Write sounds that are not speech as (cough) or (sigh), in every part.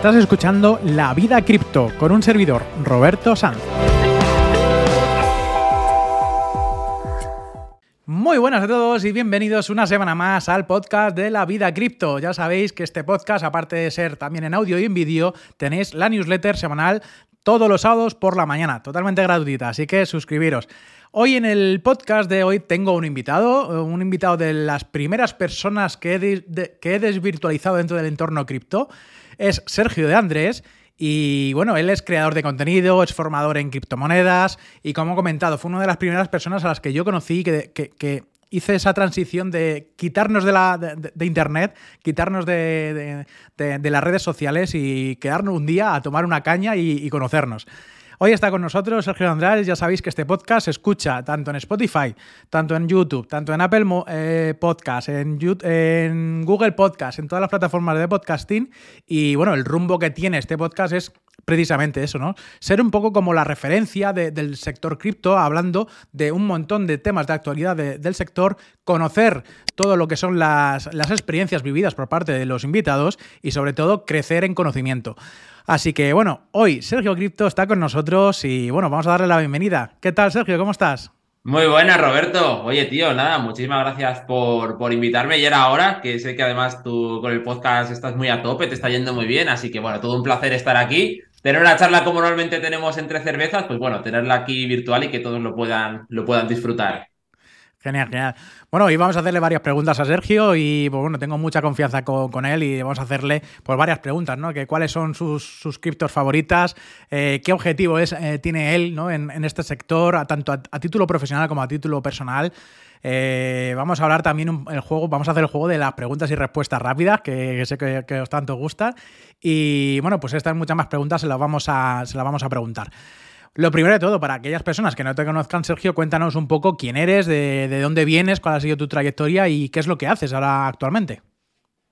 Estás escuchando La Vida Cripto con un servidor, Roberto Sanz. Muy buenas a todos y bienvenidos una semana más al podcast de La Vida Cripto. Ya sabéis que este podcast, aparte de ser también en audio y en vídeo, tenéis la newsletter semanal todos los sábados por la mañana, totalmente gratuita, así que suscribiros. Hoy en el podcast de hoy tengo un invitado, un invitado de las primeras personas que he, que he desvirtualizado dentro del entorno cripto. Es Sergio de Andrés y bueno, él es creador de contenido, es formador en criptomonedas y como he comentado, fue una de las primeras personas a las que yo conocí que, que, hice esa transición de quitarnos de, la, de, Internet, quitarnos de, las redes sociales y quedarnos un día a tomar una caña y conocernos. Hoy está con nosotros Sergio Andrade. Ya sabéis que este podcast se escucha tanto en Spotify, tanto en YouTube, tanto en Apple eh, Podcast, en, en Google Podcast, en todas las plataformas de podcasting. Y bueno, el rumbo que tiene este podcast es precisamente eso, ¿no? Ser un poco como la referencia del sector cripto, hablando de un montón de temas de actualidad del sector, conocer todo lo que son las, las experiencias vividas por parte de los invitados y sobre todo crecer en conocimiento. Así que bueno, hoy Sergio Cripto está con nosotros y bueno, vamos a darle la bienvenida. ¿Qué tal, Sergio? ¿Cómo estás? Muy buenas, Roberto. Oye, tío, nada, muchísimas gracias por, por invitarme y era ahora, que sé que además tú con el podcast estás muy a tope, te está yendo muy bien, así que bueno, todo un placer estar aquí. Tener una charla como normalmente tenemos entre cervezas, pues bueno, tenerla aquí virtual y que todos lo puedan, lo puedan disfrutar. Genial, genial. Bueno, hoy vamos a hacerle varias preguntas a Sergio y pues, bueno, tengo mucha confianza con, él y vamos a hacerle pues, varias preguntas, ¿no? Que cuáles son sus, sus favoritas, eh, qué objetivo es, eh, tiene él ¿no? en, este sector, tanto a, título profesional como a título personal. Eh, vamos a hablar también el juego, vamos a hacer el juego de las preguntas y respuestas rápidas, que, sé que, os tanto gusta. Y bueno, pues estas muchas más preguntas se las vamos a, se las vamos a preguntar. Lo primero de todo, para aquellas personas que no te conozcan, Sergio, cuéntanos un poco quién eres, de, dónde vienes, cuál ha sido tu trayectoria y qué es lo que haces ahora actualmente.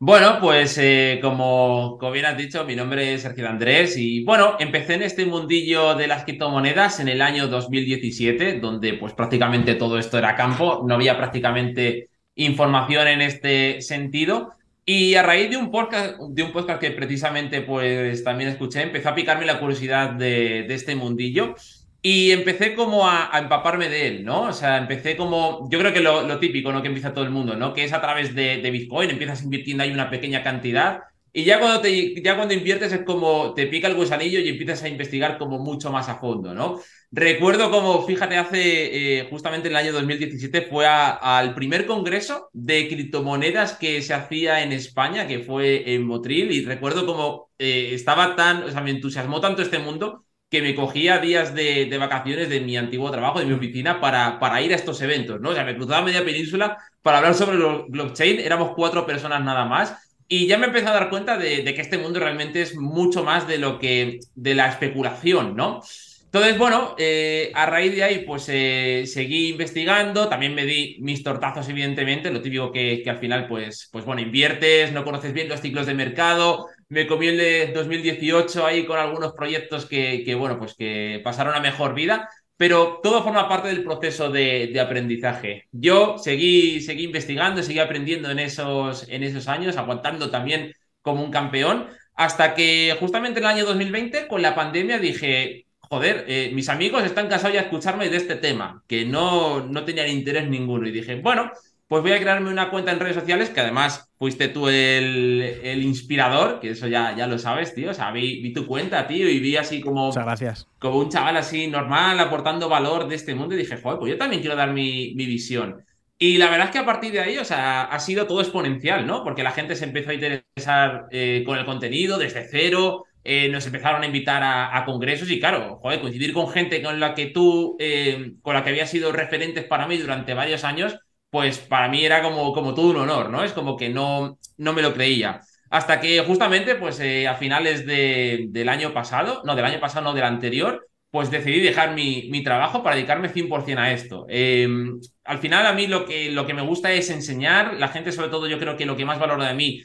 Bueno, pues eh, como, como, bien has dicho, mi nombre es Sergio Andrés y bueno, empecé en este mundillo de las criptomonedas en el año 2017, donde pues prácticamente todo esto era campo, no había prácticamente información en este sentido. Y a raíz de un podcast, de un podcast que precisamente pues también escuché, empezó a picarme la curiosidad de, este mundillo y empecé como a, empaparme de él, ¿no? O sea, empecé como, yo creo que lo, típico, ¿no? Que empieza todo el mundo, ¿no? Que es a través de, de Bitcoin, empiezas invirtiendo ahí una pequeña cantidad y ya cuando, te, ya cuando inviertes es como te pica el gusanillo y empiezas a investigar como mucho más a fondo, ¿no? Recuerdo como, fíjate, hace eh, justamente en el año 2017 fue al primer congreso de criptomonedas que se hacía en España, que fue en Motril, y recuerdo como eh, estaba tan, o sea, me entusiasmó tanto este mundo que me cogía días de, de, vacaciones de mi antiguo trabajo, de mi oficina, para, para ir a estos eventos, ¿no? O sea, me cruzaba media península para hablar sobre blockchain, éramos cuatro personas nada más, y ya me empecé a dar cuenta de, que este mundo realmente es mucho más de lo que, de la especulación, ¿no? Entonces, bueno, eh, a raíz de ahí, pues eh, seguí investigando, también me di mis tortazos, evidentemente, lo típico que, que, al final, pues, pues bueno, inviertes, no conoces bien los ciclos de mercado, me comí el de 2018 ahí con algunos proyectos que, que, bueno, pues que pasaron a mejor vida, pero todo forma parte del proceso de, aprendizaje. Yo seguí, seguí investigando, seguí aprendiendo en esos, en esos años, aguantando también como un campeón, hasta que justamente en el año 2020, con la pandemia, dije, joder, eh, mis amigos están cansados ya de escucharme de este tema, que no, no tenían interés ninguno. Y dije, bueno, pues voy a crearme una cuenta en redes sociales, que además fuiste tú el, el inspirador, que eso ya, ya lo sabes, tío. O sea, vi, tu cuenta, tío, y vi así como. Muchas gracias. Como un chaval así normal, aportando valor de este mundo, y dije, joder, pues yo también quiero dar mi, mi visión. Y la verdad es que a partir de ahí, o sea, ha sido todo exponencial, ¿no? Porque la gente se empezó a interesar eh, con el contenido desde cero, eh, nos empezaron a invitar a, congresos y claro, joder, coincidir con gente con la que tú, eh, con la que había sido referentes para mí durante varios años, pues para mí era como, como todo un honor, ¿no? Es como que no, no me lo creía. Hasta que justamente, pues eh, a finales de, del año pasado, no, del año pasado, no, del anterior, pues decidí dejar mi, mi trabajo para dedicarme 100% a esto. Em, al final a mí lo que, lo que me gusta es enseñar, la gente sobre todo yo creo que lo que más valora de mí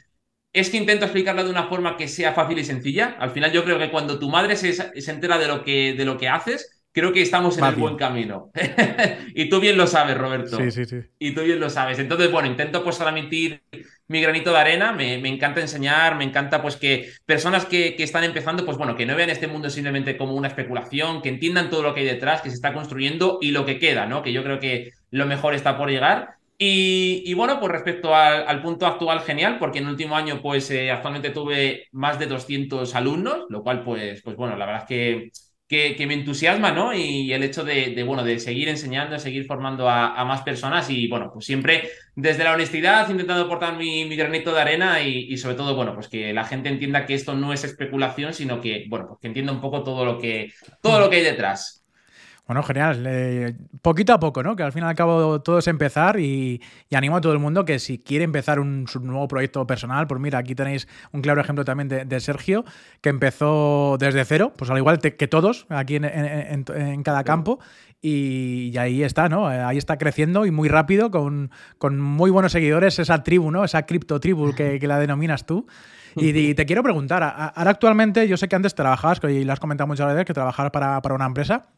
es que intento explicarla de una forma que sea fácil y sencilla. Al final yo creo que cuando tu madre se, se entera de lo, que, de lo que haces, creo que estamos en el buen camino. (laughs) y tú bien lo sabes, Roberto. Sí, sí, sí. Y tú bien lo sabes. Entonces, bueno, intento pues transmitir mi granito de arena, me, encanta enseñar, me encanta pues que personas que, que, están empezando, pues bueno, que no vean este mundo simplemente como una especulación, que entiendan todo lo que hay detrás, que se está construyendo y lo que queda, ¿no? Que yo creo que lo mejor está por llegar. Y, bueno, pues respecto al, punto actual, genial, porque en el último año, pues eh, actualmente tuve más de 200 alumnos, lo cual, pues, pues bueno, la verdad es que, que, me entusiasma, ¿no? Y el hecho de, bueno, de seguir enseñando, seguir formando a, más personas y, bueno, pues siempre desde la honestidad, intentando aportar mi, granito de arena y, sobre todo, bueno, pues que la gente entienda que esto no es especulación, sino que, bueno, pues que entienda un poco todo lo que, todo lo que hay detrás. Bueno, genial. poquito a poco, ¿no? Que al fin y al cabo todo es empezar y, animo a todo el mundo que si quiere empezar un, nuevo proyecto personal, pues mira, aquí tenéis un claro ejemplo también de, Sergio, que empezó desde cero, pues al igual que todos aquí en, cada campo. Y, ahí está, ¿no? Ahí está creciendo y muy rápido, con, con muy buenos seguidores, esa tribu, ¿no? Esa cripto tribu (laughs) que, la denominas tú. Y, te quiero preguntar, ahora actualmente, yo sé que antes trabajabas, y lo has comentado muchas veces, que trabajabas para, para una empresa.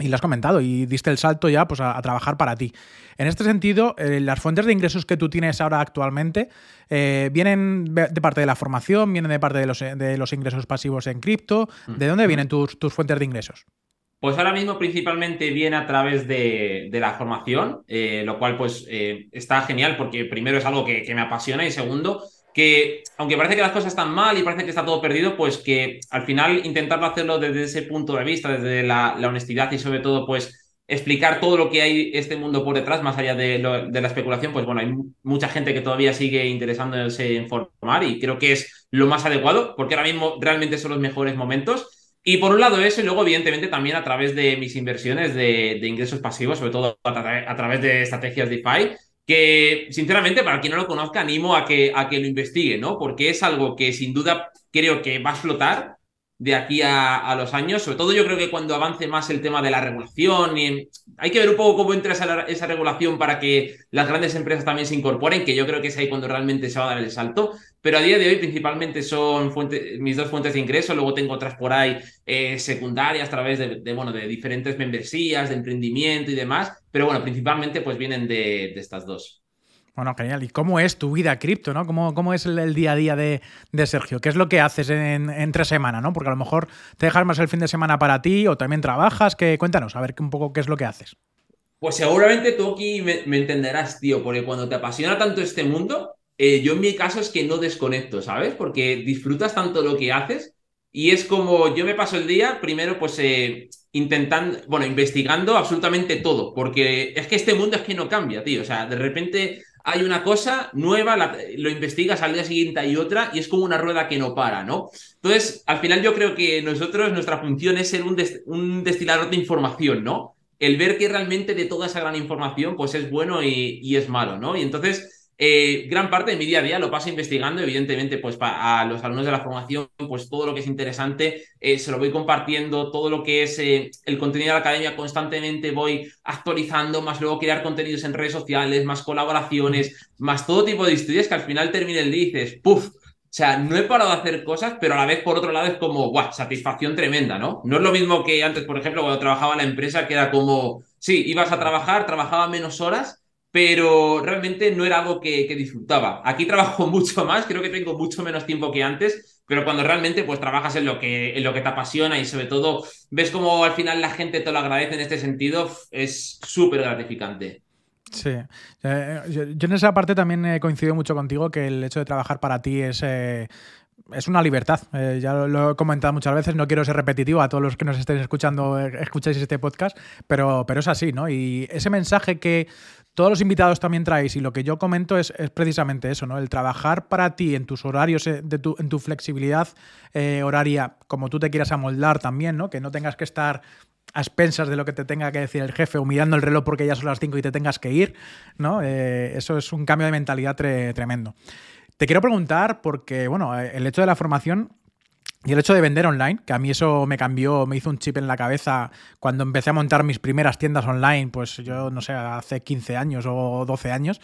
Y lo has comentado y diste el salto ya pues, a, trabajar para ti. En este sentido, eh, las fuentes de ingresos que tú tienes ahora actualmente eh, vienen de parte de la formación, vienen de parte de los, de los ingresos pasivos en cripto. ¿De dónde vienen tus, tus, fuentes de ingresos? Pues ahora mismo principalmente viene a través de, de la formación, eh, lo cual pues está genial porque primero es algo que, que me apasiona y segundo que aunque parece que las cosas están mal y parece que está todo perdido, pues que al final intentarlo hacerlo desde ese punto de vista, desde la, honestidad y sobre todo pues explicar todo lo que hay este mundo por detrás, más allá de, la especulación, pues bueno, hay mucha gente que todavía sigue interesándose en formar y creo que es lo más adecuado, porque ahora mismo realmente son los mejores momentos. Y por un lado eso, y luego evidentemente también a través de mis inversiones de, ingresos pasivos, sobre todo a, a través de estrategias DeFi, que sinceramente, para quien no lo conozca, animo a que, a que lo investigue, ¿no? Porque es algo que sin duda creo que va a explotar de aquí a, los años. Sobre todo yo creo que cuando avance más el tema de la regulación, y hay que ver un poco cómo entra esa, esa, regulación para que las grandes empresas también se incorporen, que yo creo que es ahí cuando realmente se va a dar el salto. Pero a día de hoy principalmente son mis dos fuentes de ingreso, luego tengo otras por ahí eh, secundarias a través de, bueno, de diferentes membresías, de emprendimiento y demás, pero bueno, principalmente pues vienen de, de estas dos. Bueno, genial. ¿Y cómo es tu vida cripto, no? ¿Cómo, cómo es el, día a día de, Sergio? ¿Qué es lo que haces en, entre semana, no? Porque a lo mejor te dejas más el fin de semana para ti o también trabajas. Que, cuéntanos, a ver un poco qué es lo que haces. Pues seguramente tú aquí me, entenderás, tío, porque cuando te apasiona tanto este mundo, eh, yo en mi caso es que no desconecto, ¿sabes? Porque disfrutas tanto lo que haces y es como yo me paso el día primero pues eh, intentando, bueno, investigando absolutamente todo, porque es que este mundo es que no cambia, tío. O sea, de repente hay una cosa nueva, lo investigas al día siguiente hay otra y es como una rueda que no para, ¿no? Entonces, al final yo creo que nosotros, nuestra función es ser un, destilador de información, ¿no? El ver que realmente de toda esa gran información, pues es bueno y es malo, ¿no? Y entonces eh, gran parte de mi día a día lo paso investigando, evidentemente, pues a los alumnos de la formación, pues todo lo que es interesante eh, se lo voy compartiendo, todo lo que es eh, el contenido de la academia constantemente voy actualizando, más luego crear contenidos en redes sociales, más colaboraciones, más todo tipo de historias que al final termina el día y dices, ¡puf! O sea, no he parado de hacer cosas, pero a la vez, por otro lado, es como, ¡guau! Satisfacción tremenda, ¿no? No es lo mismo que antes, por ejemplo, cuando trabajaba en la empresa, que era como, sí, ibas a trabajar, trabajaba menos horas, pero realmente no era algo que, disfrutaba. Aquí trabajo (laughs) mucho más, creo que tengo mucho menos tiempo que antes, pero cuando realmente pues trabajas en lo que, en lo que te apasiona y sobre todo ves como al final la gente te lo agradece en este sentido, es súper gratificante. Sí, eh, yo, en esa parte también he coincidido mucho contigo que el hecho de trabajar para ti es... Eh, es una libertad. Eh, ya lo, he comentado muchas veces, no quiero ser repetitivo a todos los que nos estén escuchando, escucháis este podcast, pero, pero es así, ¿no? Y ese mensaje que todos los invitados también traéis y lo que yo comento es, precisamente eso, ¿no? El trabajar para ti en tus horarios, eh, de tu, en tu flexibilidad eh, horaria, como tú te quieras amoldar también, ¿no? Que no tengas que estar a expensas de lo que te tenga que decir el jefe o mirando el reloj porque ya son las 5 y te tengas que ir, ¿no? Eh, eso es un cambio de mentalidad tremendo. Te quiero preguntar porque, bueno, el hecho de la formación Y el hecho de vender online, que a mí eso me cambió, me hizo un chip en la cabeza cuando empecé a montar mis primeras tiendas online, pues yo no sé, hace 15 años o 12 años,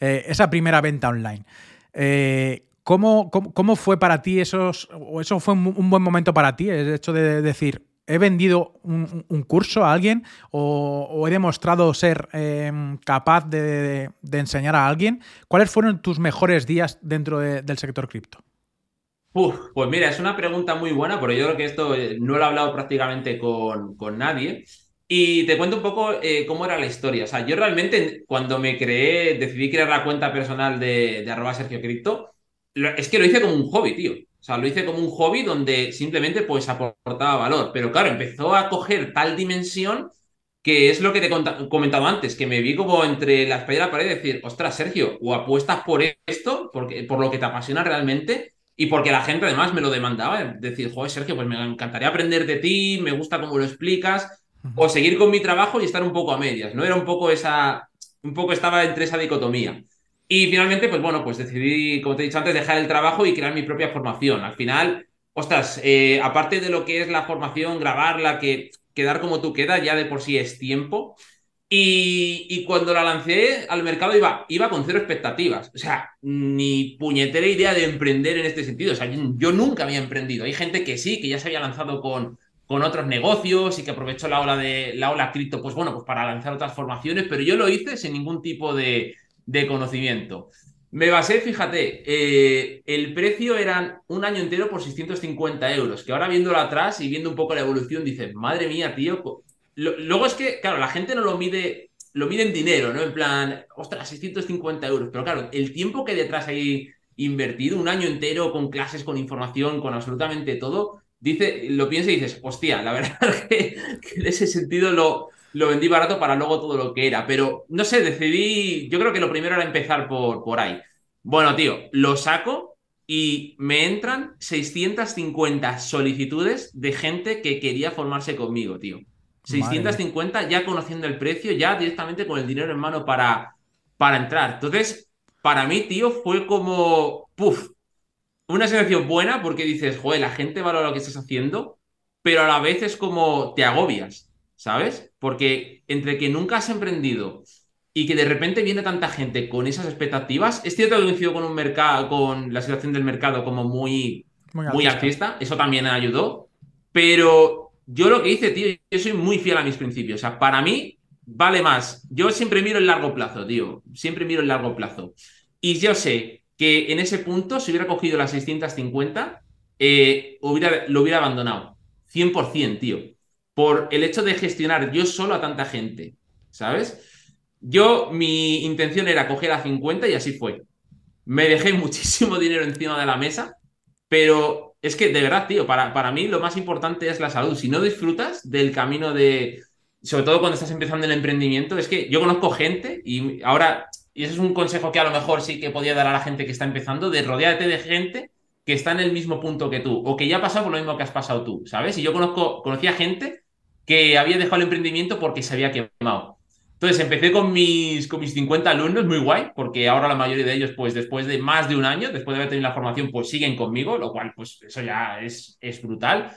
eh, esa primera venta online. Eh, ¿cómo, cómo, fue para ti esos, o eso fue un, buen momento para ti, el hecho de decir, he vendido un, curso a alguien o, he demostrado ser em, capaz de, enseñar a alguien? ¿Cuáles fueron tus mejores días dentro del sector cripto? Pues mira, es una pregunta muy buena, porque yo creo que esto eh, no lo he hablado prácticamente con, nadie. Y te cuento un poco eh, cómo era la historia. O sea, yo realmente cuando me creé, decidí crear la cuenta personal de, de Sergio Cripto, es que lo hice como un hobby, tío. O sea, lo hice como un hobby donde simplemente pues aportaba valor. Pero claro, empezó a coger tal dimensión que es lo que te he comentado antes, que me vi como entre la espalda y la pared y decir, ostras, Sergio, o apuestas por esto, porque, por lo que te apasiona realmente, y porque la gente además me lo demandaba, decir, joder, Sergio, pues me encantaría aprender de ti, me gusta cómo lo explicas, o seguir con mi trabajo y estar un poco a medias, ¿no? Era un poco esa, un poco estaba entre esa dicotomía. Y finalmente, pues bueno, pues decidí, como te he dicho antes, dejar el trabajo y crear mi propia formación. Al final, ostras, eh, aparte de lo que es la formación, grabarla, que quedar como tú queda, ya de por sí es tiempo. Y, cuando la lancé al mercado iba, iba con cero expectativas. O sea, ni puñetera idea de emprender en este sentido. O sea, yo, nunca había emprendido. Hay gente que sí, que ya se había lanzado con, con otros negocios y que aprovechó la ola de la ola cripto, pues bueno, pues para lanzar otras formaciones, pero yo lo hice sin ningún tipo de, conocimiento. Me basé, fíjate, eh, el precio eran un año entero por 650 euros, que ahora viéndolo atrás y viendo un poco la evolución, dices, madre mía, tío, luego es que, claro, la gente no lo mide, lo mide en dinero, ¿no? En plan, ostras, 650 euros. Pero claro, el tiempo que detrás hay invertido, un año entero con clases, con información, con absolutamente todo, dice, lo piensas y dices, hostia, la verdad (laughs) que, que en ese sentido lo, lo vendí barato para luego todo lo que era. Pero no sé, decidí, yo creo que lo primero era empezar por, por ahí. Bueno, tío, lo saco y me entran 650 solicitudes de gente que quería formarse conmigo, tío. 650 ya conociendo el precio, ya directamente con el dinero en mano para, para entrar. Entonces, para mí, tío, fue como, puff, una sensación buena porque dices, joder, la gente valora lo que estás haciendo, pero a la vez es como te agobias, ¿sabes? Porque entre que nunca has emprendido y que de repente viene tanta gente con esas expectativas, es cierto que coincido con un mercado, con la situación del mercado como muy, muy, muy eso también ayudó, pero yo lo que hice, tío, yo soy muy fiel a mis principios. O sea, para mí vale más. Yo siempre miro el largo plazo, tío. Siempre miro el largo plazo. Y yo sé que en ese punto, si hubiera cogido las 650, eh, hubiera, lo hubiera abandonado. 100%, tío. Por el hecho de gestionar yo solo a tanta gente. ¿Sabes? Yo, mi intención era coger a 50 y así fue. Me dejé (laughs) muchísimo dinero encima de la mesa, pero es que, de verdad, tío, para, para mí lo más importante es la salud. Si no disfrutas del camino de, sobre todo cuando estás empezando el emprendimiento, es que yo conozco gente y ahora, y ese es un consejo que a lo mejor sí que podía dar a la gente que está empezando, de rodearte de gente que está en el mismo punto que tú o que ya ha pasado por lo mismo que has pasado tú, ¿sabes? Y yo conozco, conocía gente que había dejado el emprendimiento porque se había quemado. Entonces empecé con mis, con mis 50 alumnos, muy guay, porque ahora la mayoría de ellos, pues después de más de un año, después de haber tenido la formación, pues siguen conmigo, lo cual, pues eso ya es, es brutal.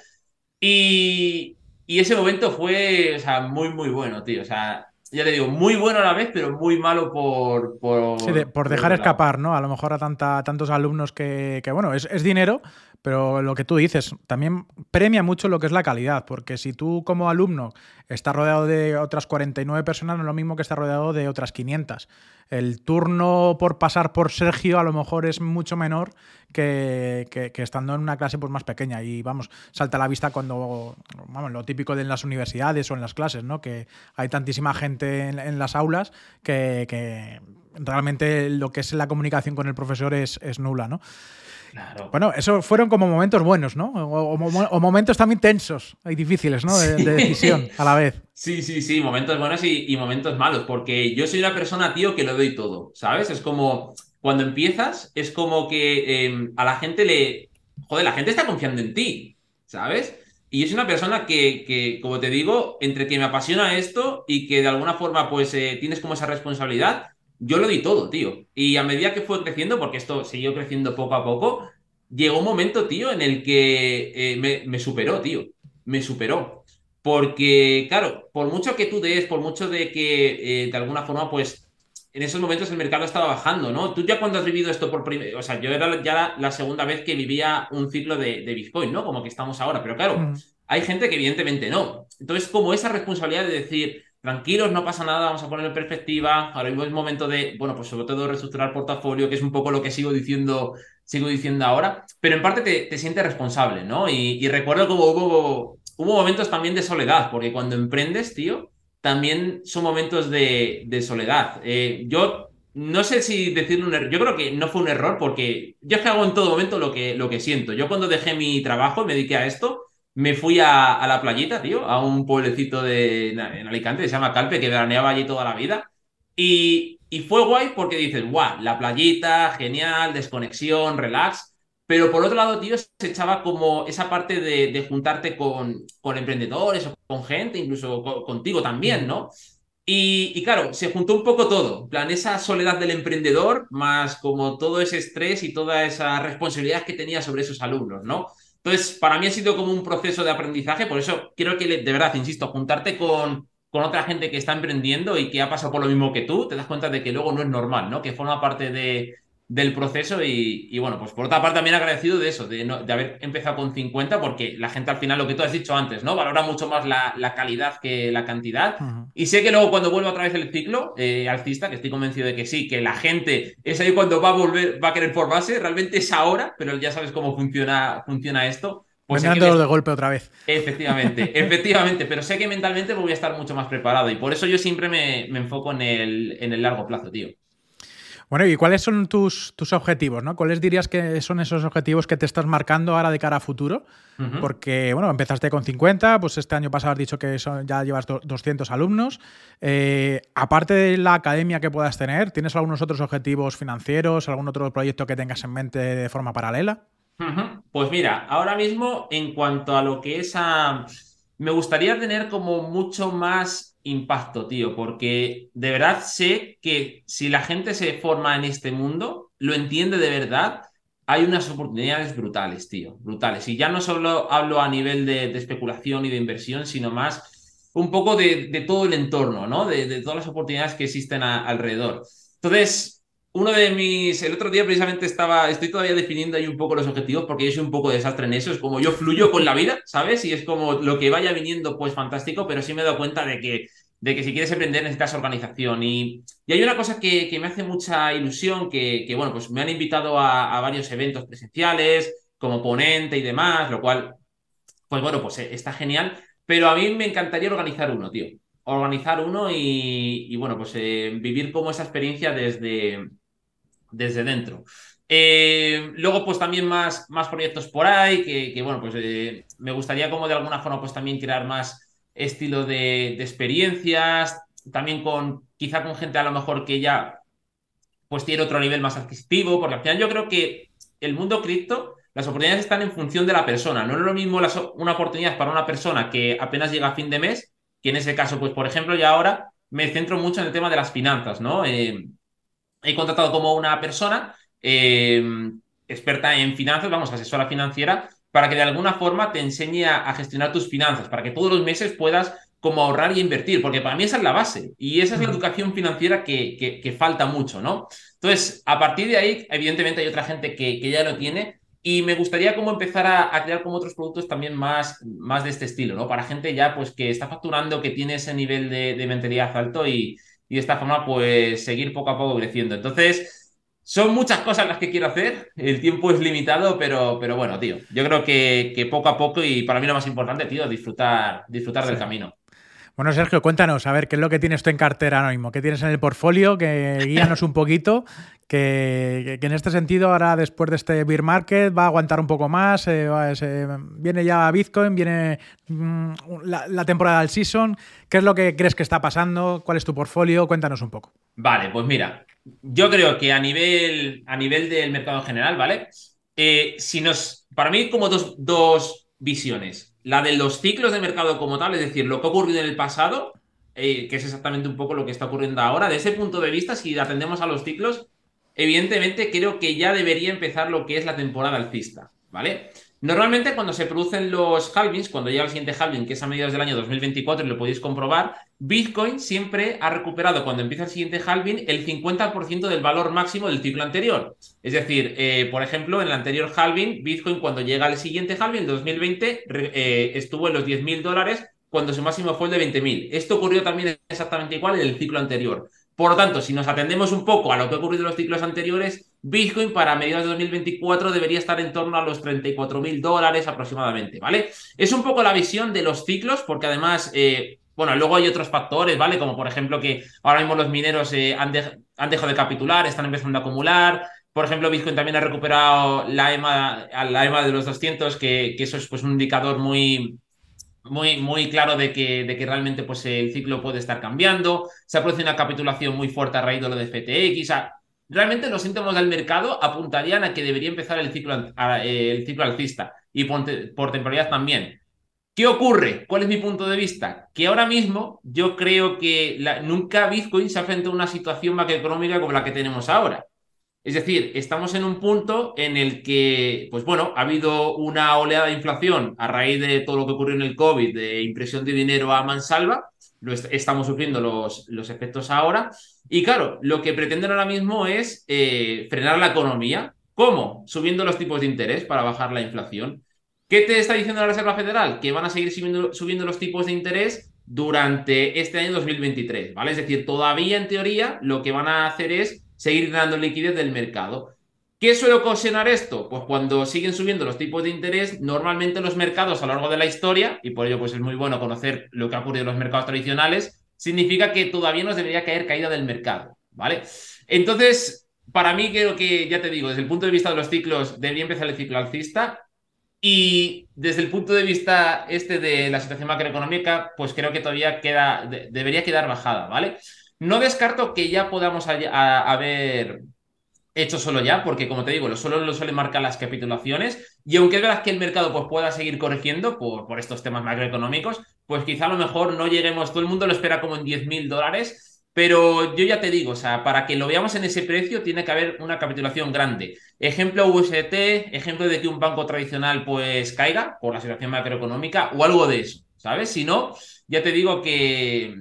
Y, y ese momento fue, o sea, muy, muy bueno, tío. O sea, ya te digo, muy bueno a la vez, pero muy malo por... Por, sí, por dejar escapar, ¿no? A lo mejor a tanta, tantos alumnos que, que bueno, es, es, dinero, pero lo que tú dices, también premia mucho lo que es la calidad, porque si tú como alumno estás rodeado de otras 49 personas, no es lo mismo que estar rodeado de otras 500. El turno por pasar por Sergio a lo mejor es mucho menor que, estando en una clase pues, más pequeña. Y vamos, salta a la vista cuando, vamos, lo típico de las universidades o en las clases, ¿no? Que hay tantísima gente en, las aulas que, realmente lo que es la comunicación con el profesor es, es nula, ¿no? Bueno, eso fueron como momentos buenos, ¿no? O, momentos también tensos y difíciles, ¿no? De, decisión a la vez. Sí, sí, sí, momentos buenos y, momentos malos, porque yo soy una persona, tío, que lo doy todo, ¿sabes? Es como, cuando empiezas, es como que em, a la gente le... Joder, la gente está confiando en ti, ¿sabes? Y soy una persona que, que, como te digo, entre que me apasiona esto y que de alguna forma, pues, eh, tienes como esa responsabilidad, yo lo di todo, tío. Y a medida que fue creciendo, porque esto siguió creciendo poco a poco, llegó un momento, tío, en el que eh, me, superó, tío. Me superó. Porque, claro, por mucho que tú des, por mucho de que eh, de alguna forma, pues, en esos momentos el mercado estaba bajando, ¿no? Tú ya cuando has vivido esto por primera, o sea, yo era ya la, segunda vez que vivía un ciclo de, Bitcoin, ¿no? Como que estamos ahora, pero claro, mm. hay gente que evidentemente no. Entonces, como esa responsabilidad de decir, tranquilos, no pasa nada, vamos a poner en perspectiva, ahora mismo es momento de, bueno, pues sobre todo reestructurar portafolio, que es un poco lo que sigo diciendo, sigo diciendo ahora, pero en parte te, te sientes responsable, ¿no? Y, recuerdo como hubo, hubo momentos también de soledad, porque cuando emprendes, tío, también son momentos de, soledad. Eh, yo no sé si decir un error, yo creo que no fue un error, porque yo es que hago en todo momento lo que, lo que siento. Yo cuando dejé mi trabajo y me dediqué a esto, me fui a, la playita, tío, a un pueblecito de, en Alicante que se llama Calpe, que veraneaba allí toda la vida. Y, y fue guay porque dices, guau, la playita, genial, desconexión, relax. Pero por otro lado, tío, se echaba como esa parte de, juntarte con, con, emprendedores o con gente, incluso contigo también, ¿no? Y, y, claro, se juntó un poco todo. Plan, esa soledad del emprendedor, más como todo ese estrés y toda esa responsabilidad que tenía sobre esos alumnos, ¿no? Entonces, para mí ha sido como un proceso de aprendizaje, por eso quiero que, de verdad, insisto, juntarte con, con otra gente que está emprendiendo y que ha pasado por lo mismo que tú, te das cuenta de que luego no es normal, ¿no? Que forma parte de, del proceso y, bueno, pues por otra parte también agradecido de eso, de, de, haber empezado con 50, porque la gente al final, lo que tú has dicho antes, ¿no? Valora mucho más la, la calidad que la cantidad. Y sé que luego cuando vuelva otra vez el ciclo eh, alcista, que estoy convencido de que sí, que la gente es ahí cuando va a volver, va a querer formarse, realmente es ahora, pero ya sabes cómo funciona, funciona esto. Pues de golpe otra vez. Efectivamente, (laughs) efectivamente, pero sé que mentalmente voy a estar mucho más preparado y por eso yo siempre me, me enfoco en el, en el largo plazo, tío. Bueno, ¿y cuáles son tus, tus objetivos? ¿no? ¿Cuáles dirías que son esos objetivos que te estás marcando ahora de cara a futuro? Porque, bueno, empezaste con 50, pues este año pasado has dicho que ya llevas 200 alumnos. Eh, aparte de la academia que puedas tener, ¿tienes algunos otros objetivos financieros, algún otro proyecto que tengas en mente de forma paralela? Pues mira, ahora mismo en cuanto a lo que es a... Me gustaría tener como mucho más impacto, tío, porque de verdad sé que si la gente se forma en este mundo, lo entiende de verdad, hay unas oportunidades brutales, tío, brutales. Y ya no solo hablo a nivel de, especulación y de inversión, sino más un poco de, todo el entorno, ¿no? De, todas las oportunidades que existen alrededor. Entonces, uno de mis. El otro día precisamente estaba. Estoy todavía definiendo ahí un poco los objetivos porque yo soy un poco desastre en eso. Es como yo fluyo con la vida, ¿sabes? Y es como lo que vaya viniendo, pues fantástico, pero sí me he dado cuenta de que, de que si quieres emprender necesitas organización. Y, y hay una cosa que, me hace mucha ilusión: que, que, bueno, pues me han invitado a, varios eventos presenciales, como ponente y demás, lo cual, pues bueno, pues eh, está genial. Pero a mí me encantaría organizar uno, tío. Organizar uno y, bueno, pues eh, vivir como esa experiencia desde desde dentro. Eh, luego, pues también más, más proyectos por ahí, que, bueno, pues me gustaría como de alguna forma pues también crear más estilo de, experiencias, también con quizá con gente a lo mejor que ya pues tiene otro nivel más adquisitivo, porque al final yo creo que el mundo cripto, las oportunidades están en función de la persona, no es lo mismo una oportunidad para una persona que apenas llega a fin de mes, que en ese caso, pues por ejemplo, ya ahora me centro mucho en el tema de las finanzas, ¿no? Eh, he contratado como una persona eh, experta en finanzas, vamos, asesora financiera, para que de alguna forma te enseñe a, gestionar tus finanzas, para que todos los meses puedas como ahorrar y invertir, porque para mí esa es la base y esa es la educación financiera que, que, falta mucho, ¿no? Entonces, a partir de ahí, evidentemente hay otra gente que, que ya lo tiene y me gustaría como empezar a, crear como otros productos también más, más de este estilo, ¿no? Para gente ya pues que está facturando, que tiene ese nivel de, de mentalidad alto y, y de esta forma pues seguir poco a poco creciendo. Entonces, son muchas cosas las que quiero hacer, el tiempo es limitado, pero, pero bueno, tío, yo creo que, que poco a poco y para mí lo más importante, tío, disfrutar, disfrutar del camino. Bueno, Sergio, cuéntanos, a ver, ¿qué es lo que tienes tú en cartera ahora mismo? ¿Qué tienes en el portfolio? Que guíanos un poquito, que, en este sentido ahora después de este beer market va a aguantar un poco más, eh, viene ya Bitcoin, viene mm, la, temporada del season, ¿qué es lo que crees que está pasando? ¿Cuál es tu portfolio? Cuéntanos un poco. Vale, pues mira, yo creo que a nivel, a nivel del mercado en general, ¿vale? Eh, si nos, para mí como dos, dos visiones la de los ciclos de mercado como tal, es decir, lo que ha ocurrido en el pasado, eh, que es exactamente un poco lo que está ocurriendo ahora. De ese punto de vista, si atendemos a los ciclos, evidentemente creo que ya debería empezar lo que es la temporada alcista, ¿vale? Normalmente cuando se producen los halvings, cuando llega el siguiente halving, que es a mediados del año 2024, y lo podéis comprobar, Bitcoin siempre ha recuperado cuando empieza el siguiente halving el 50% del valor máximo del ciclo anterior. Es decir, eh, por ejemplo, en el anterior halving, Bitcoin cuando llega al siguiente halving, en 2020, eh, estuvo en los 10.000 dólares cuando su máximo fue el de 20.000. Esto ocurrió también exactamente igual en el ciclo anterior. Por lo tanto, si nos atendemos un poco a lo que ha ocurrido en los ciclos anteriores, Bitcoin para mediados de 2024 debería estar en torno a los 34 mil dólares aproximadamente, ¿vale? Es un poco la visión de los ciclos, porque además, eh, bueno, luego hay otros factores, ¿vale? Como por ejemplo que ahora mismo los mineros eh, han, han, dejado de capitular, están empezando a acumular. Por ejemplo, Bitcoin también ha recuperado la EMA, la EMA de los 200, que, eso es pues, un indicador muy, muy, muy claro de que, de que realmente pues, el ciclo puede estar cambiando. Se ha producido una capitulación muy fuerte a raíz de lo de FTX. Realmente los síntomas del mercado apuntarían a que debería empezar el ciclo, el ciclo alcista y por, temporalidad también. ¿Qué ocurre? ¿Cuál es mi punto de vista? Que ahora mismo yo creo que nunca Bitcoin se ha enfrentado a una situación macroeconómica como la que tenemos ahora. Es decir, estamos en un punto en el que, pues bueno, ha habido una oleada de inflación a raíz de todo lo que ocurrió en el COVID, de impresión de dinero a mansalva. Estamos sufriendo los, los efectos ahora. Y claro, lo que pretenden ahora mismo es eh, frenar la economía. ¿Cómo? Subiendo los tipos de interés para bajar la inflación. ¿Qué te está diciendo la Reserva Federal? Que van a seguir subiendo, subiendo los tipos de interés durante este año 2023, ¿vale? Es decir, todavía en teoría lo que van a hacer es seguir dando liquidez del mercado. ¿Qué suele ocasionar esto? Pues cuando siguen subiendo los tipos de interés, normalmente los mercados a lo largo de la historia, y por ello pues es muy bueno conocer lo que ha ocurrido en los mercados tradicionales, significa que todavía nos debería caer caída del mercado, ¿vale? Entonces, para mí creo que, ya te digo, desde el punto de vista de los ciclos, debería empezar el ciclo alcista y desde el punto de vista este de la situación macroeconómica, pues creo que todavía queda, debería quedar bajada, ¿vale? No descarto que ya podamos haber hecho solo ya, porque como te digo, solo lo suelen marcar las capitulaciones. Y aunque es verdad que el mercado pues, pueda seguir corrigiendo por, por estos temas macroeconómicos, pues quizá a lo mejor no lleguemos, todo el mundo lo espera como en 10 mil dólares. Pero yo ya te digo, o sea, para que lo veamos en ese precio tiene que haber una capitulación grande. Ejemplo UST, ejemplo de que un banco tradicional pues caiga por la situación macroeconómica o algo de eso, ¿sabes? Si no, ya te digo que,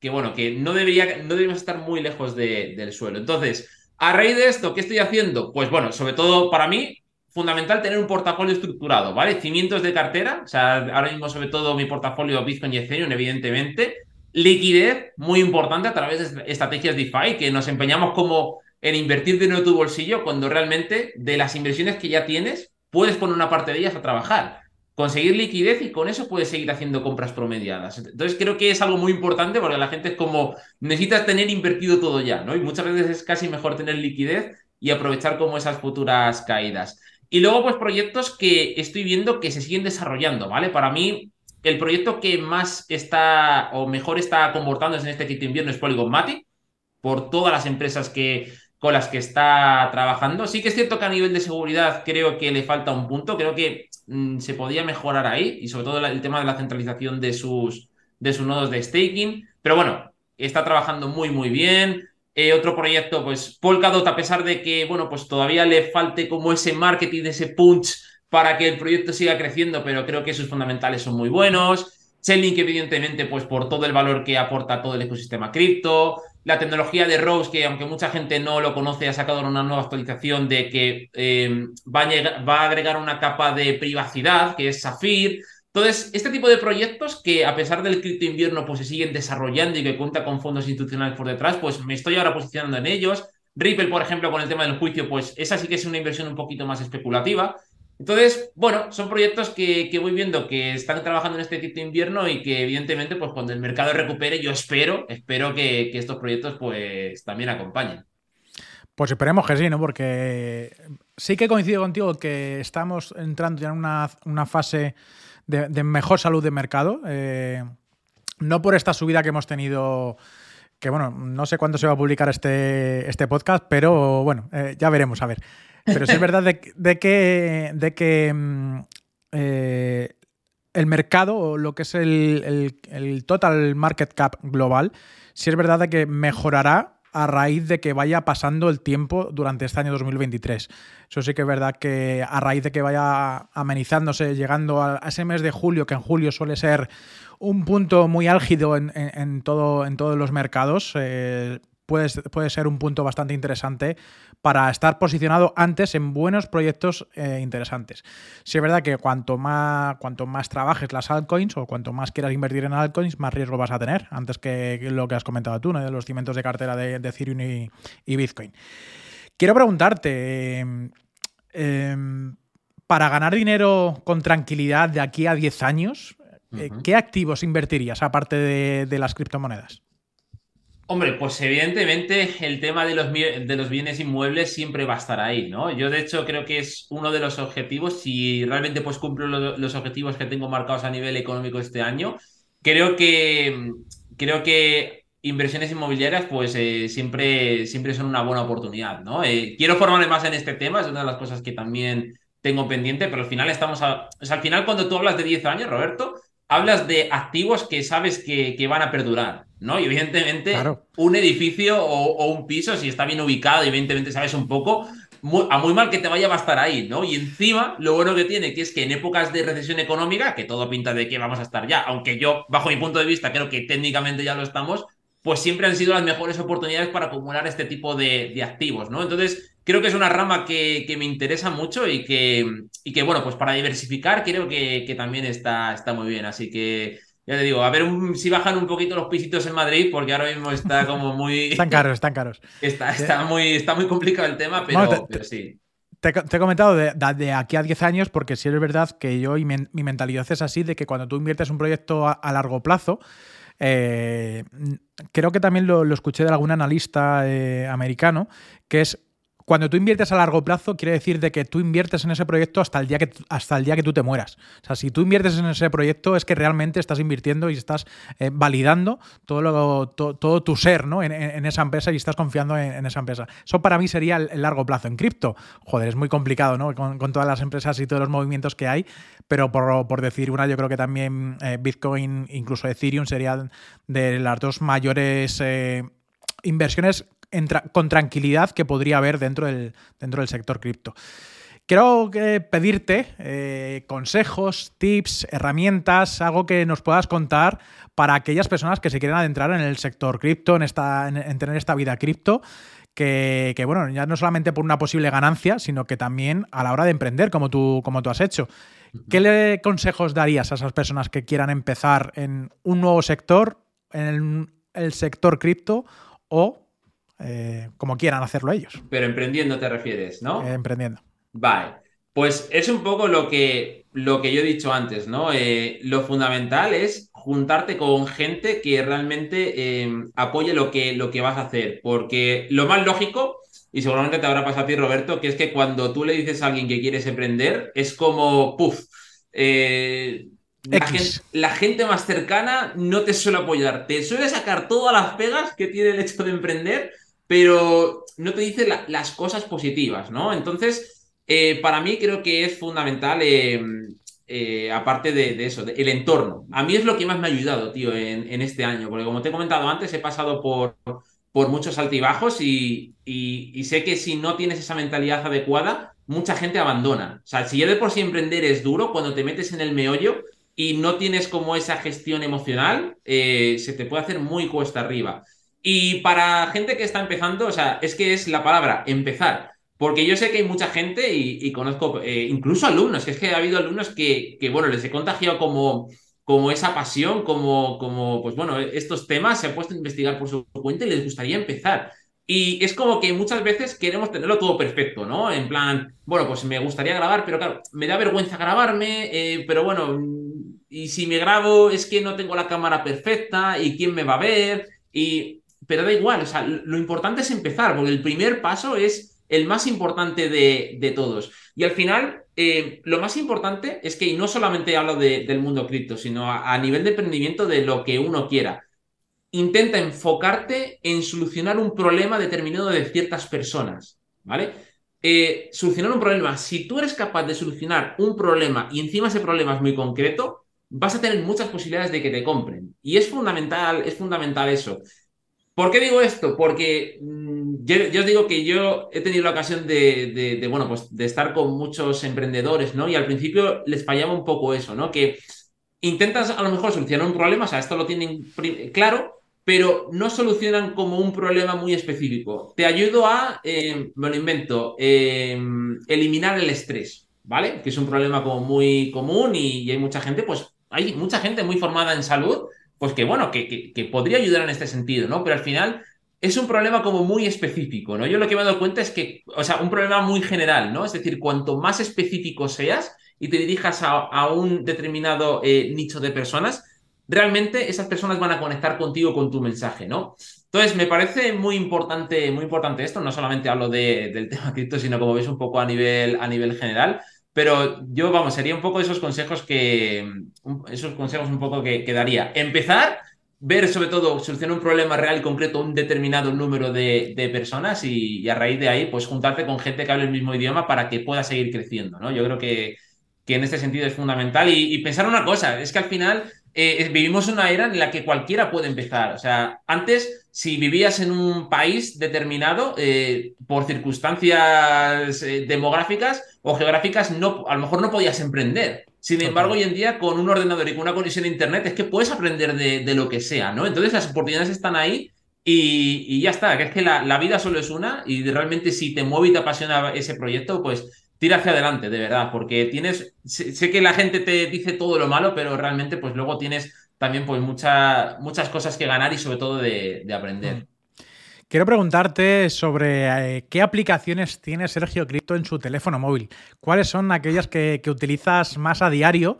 que bueno, que no, debería, no deberíamos estar muy lejos del suelo. Entonces, a raíz de esto, ¿qué estoy haciendo? Pues bueno, sobre todo para mí, fundamental tener un portafolio estructurado, ¿vale? Cimientos de cartera, o sea, ahora mismo sobre todo mi portafolio Bitcoin y Ethereum, evidentemente. Liquidez, muy importante a través de estrategias DeFi, que nos empeñamos como en invertir dinero en tu bolsillo cuando realmente de las inversiones que ya tienes, puedes poner una parte de ellas a trabajar conseguir liquidez y con eso puedes seguir haciendo compras promediadas. Entonces creo que es algo muy importante porque la gente es como, necesitas tener invertido todo ya, ¿no? Y muchas veces es casi mejor tener liquidez y aprovechar como esas futuras caídas. Y luego, pues proyectos que estoy viendo que se siguen desarrollando, ¿vale? Para mí, el proyecto que más está o mejor está comportándose en este quinto invierno es Polygon Matic, por todas las empresas que, con las que está trabajando. Sí que es cierto que a nivel de seguridad creo que le falta un punto, creo que Mm, se podía mejorar ahí y sobre todo el tema de la centralización de sus, de sus nodos de staking. Pero bueno, está trabajando muy, muy bien. Eh, otro proyecto, pues Polkadot, a pesar de que, bueno, pues todavía le falte como ese marketing, ese punch para que el proyecto siga creciendo, pero creo que sus fundamentales son muy buenos. Chainlink, evidentemente, pues por todo el valor que aporta todo el ecosistema cripto la tecnología de Rose, que aunque mucha gente no lo conoce, ha sacado una nueva actualización de que eh, va, a va, a agregar una capa de privacidad, que es Safir. Entonces, este tipo de proyectos que a pesar del cripto invierno, pues se siguen desarrollando y que cuenta con fondos institucionales por detrás, pues me estoy ahora posicionando en ellos. Ripple, por ejemplo, con el tema del juicio, pues esa sí que es una inversión un poquito más especulativa. Entonces, bueno, son proyectos que, voy viendo que están trabajando en este tipo de invierno y que evidentemente, pues cuando el mercado recupere, yo espero, espero que, estos proyectos pues también acompañen. Pues esperemos que sí, ¿no? Porque sí que coincido contigo que estamos entrando ya en una, fase de, mejor salud de mercado. Eh, no por esta subida que hemos tenido, que bueno, no sé cuándo se va a publicar este, este podcast, pero bueno, eh, ya veremos, a ver. Pero sí es verdad de, que, de que mm, eh, el mercado, o lo que es el, total market cap global, sí es verdad de que mejorará a raíz de que vaya pasando el tiempo durante este año 2023. Eso sí que es verdad que a raíz de que vaya amenizándose, llegando a ese mes de julio, que en julio suele ser un punto muy álgido en, todo, en todos los mercados, eh, puede, puede, ser un punto bastante interesante para estar posicionado antes en buenos proyectos eh, interesantes. Si es verdad que cuanto más, cuanto más trabajes las altcoins o cuanto más quieras invertir en altcoins, más riesgo vas a tener, antes que lo que has comentado tú, ¿no? de los cimientos de cartera de, Ethereum y, Bitcoin. Quiero preguntarte, em, para ganar dinero con tranquilidad de aquí a 10 años, eh, ¿qué activos invertirías aparte de las criptomonedas? Hombre, pues evidentemente el tema de los, de los bienes inmuebles siempre va a estar ahí, ¿no? Yo de hecho creo que es uno de los objetivos, si realmente pues cumplo los objetivos que tengo marcados a nivel económico este año, creo que, creo que inversiones inmobiliarias pues eh, siempre, siempre son una buena oportunidad, ¿no? Eh, quiero formarme más en este tema, es una de las cosas que también tengo pendiente, pero al final estamos a... O sea, al final cuando tú hablas de 10 años, Roberto, hablas de activos que sabes que, que van a perdurar. ¿no? Y evidentemente un edificio o, un piso, si está bien ubicado, evidentemente sabes un poco, a muy mal que te vaya a estar ahí, ¿no? Y encima, lo bueno que tiene, que es que en épocas de recesión económica, que todo pinta de que vamos a estar ya, aunque yo, bajo mi punto de vista, creo que técnicamente ya lo estamos, pues siempre han sido las mejores oportunidades para acumular este tipo de, activos, ¿no? Entonces, creo que es una rama que, me interesa mucho y que, y que, bueno, pues para diversificar creo que, que también está, está muy bien. Así que ya te digo, a ver si bajan un poquito los pisitos en Madrid, porque ahora mismo está como muy. (laughs) están caros, están caros. (laughs) Está, está, muy, está muy complicado el tema, pero, sí. Te, he comentado de, aquí a 10 años, porque sí es verdad que yo y mi, mentalidad es así, de que cuando tú inviertes un proyecto a, largo plazo, eh, creo que también lo, escuché de algún analista eh, americano, que es cuando tú inviertes a largo plazo, quiere decir de que tú inviertes en ese proyecto hasta el día que, hasta el día que tú te mueras. O sea, si tú inviertes en ese proyecto es que realmente estás invirtiendo y estás eh, validando todo, todo tu ser ¿no? en, esa empresa y estás confiando en, esa empresa. Eso para mí sería el, largo plazo. En cripto, joder, es muy complicado ¿no? Con, todas las empresas y todos los movimientos que hay, pero por, decir una, yo creo que también eh, Bitcoin, incluso Ethereum, serían de las dos mayores... Eh, inversiones con tranquilidad que podría haber dentro del, dentro del sector cripto. Quiero pedirte eh, consejos, tips, herramientas, algo que nos puedas contar para aquellas personas que se quieren adentrar en el sector cripto, en, esta, en, tener esta vida cripto, que, bueno, ya no solamente por una posible ganancia, sino que también a la hora de emprender, como tú, como tú has hecho. ¿Qué le consejos darías a esas personas que quieran empezar en un nuevo sector, en el sector cripto o eh, como quieran hacerlo ellos. Pero emprendiendo te refieres, ¿no? Eh, emprendiendo. Vale. Pues es un poco lo que, lo que yo he dicho antes, ¿no? Eh, lo fundamental es juntarte con gente que realmente apoye lo que, lo que vas a hacer. Porque lo más lógico, y seguramente te habrá pasado a ti, Roberto, que es que cuando tú le dices a alguien que quieres emprender, es como, puff, la gente, la gente, más cercana no te suele apoyar. Te suele sacar todas las pegas que tiene el hecho de emprender pero no te dice las cosas positivas, ¿no? Entonces, eh, para mí creo que es fundamental, eh, eh, aparte de, eso, el entorno. A mí es lo que más me ha ayudado, tío, en, este año, porque como te he comentado antes, he pasado por, por muchos altibajos y, y, sé que si no tienes esa mentalidad adecuada, mucha gente abandona. O sea, si ya de por sí emprender es duro, cuando te metes en el meollo y no tienes como esa gestión emocional, se te puede hacer muy cuesta arriba. Y para gente que está empezando, o sea, es que es la palabra empezar. Porque yo sé que hay mucha gente y, conozco eh, incluso alumnos, que es que ha habido alumnos que, que bueno, les he contagiado como, como esa pasión, como, como, pues bueno, estos temas se han puesto a investigar por su cuenta y les gustaría empezar. Y es como que muchas veces queremos tenerlo todo perfecto, ¿no? En plan, bueno, pues me gustaría grabar, pero claro, me da vergüenza grabarme, eh, pero bueno, y si me grabo es que no tengo la cámara perfecta y quién me va a ver. Y pero da igual, o sea, lo importante es empezar, porque el primer paso es el más importante de, todos. Y al final, eh, lo más importante es que, y no solamente hablo del mundo cripto, sino a, nivel de emprendimiento de lo que uno quiera, intenta enfocarte en solucionar un problema determinado de ciertas personas, ¿vale? Eh, solucionar un problema, si tú eres capaz de solucionar un problema y encima ese problema es muy concreto, vas a tener muchas posibilidades de que te compren. Y es fundamental, es fundamental eso. ¿Por qué digo esto? Porque mm, yo, os digo que yo he tenido la ocasión de, bueno, pues de estar con muchos emprendedores, ¿no? Y al principio les fallaba un poco eso, ¿no? Que intentas a lo mejor solucionar un problema, o sea, esto lo tienen claro, pero no solucionan como un problema muy específico. Te ayudo a, eh, me lo invento, eh, eliminar el estrés, ¿vale? Que es un problema como muy común y, y hay mucha gente, pues hay mucha gente muy formada en salud pues que bueno, que, que, podría ayudar en este sentido, ¿no? Pero al final es un problema como muy específico, ¿no? Yo lo que me he dado cuenta es que, o sea, un problema muy general, ¿no? Es decir, cuanto más específico seas y te dirijas a, un determinado eh, nicho de personas, realmente esas personas van a conectar contigo con tu mensaje, ¿no? Entonces, me parece muy importante, muy importante esto, no solamente hablo de, del (laughs) tema cripto, sino como veis un poco a nivel, a nivel general. Pero yo, vamos, sería un poco esos consejos que, esos consejos un poco que, daría. Empezar, ver sobre todo, solucionar un problema real y concreto un determinado número de, personas y, a raíz de ahí, pues juntarte con gente que hable el mismo idioma para que pueda seguir creciendo, ¿no? Yo creo que, que en este sentido es fundamental. Y, pensar una cosa, es que al final eh, vivimos una era en la que cualquiera puede empezar. O sea, antes, si vivías en un país determinado, eh, por circunstancias eh, demográficas, o geográficas, no, a lo mejor no podías emprender. Sin embargo, hoy en día, con un ordenador y con una conexión a Internet, es que puedes aprender de, lo que sea, ¿no? Entonces, las oportunidades están ahí y, ya está, que es que la, vida solo es una y realmente si te mueve y te apasiona ese proyecto, pues tira hacia adelante, de verdad, porque tienes, sé, que la gente te dice todo lo malo, pero realmente pues luego tienes también pues muchas cosas que ganar y sobre todo de, aprender. Mm. Quiero preguntarte sobre eh, qué aplicaciones tiene Sergio Cripto en su teléfono móvil. ¿Cuáles son aquellas que, utilizas más a diario?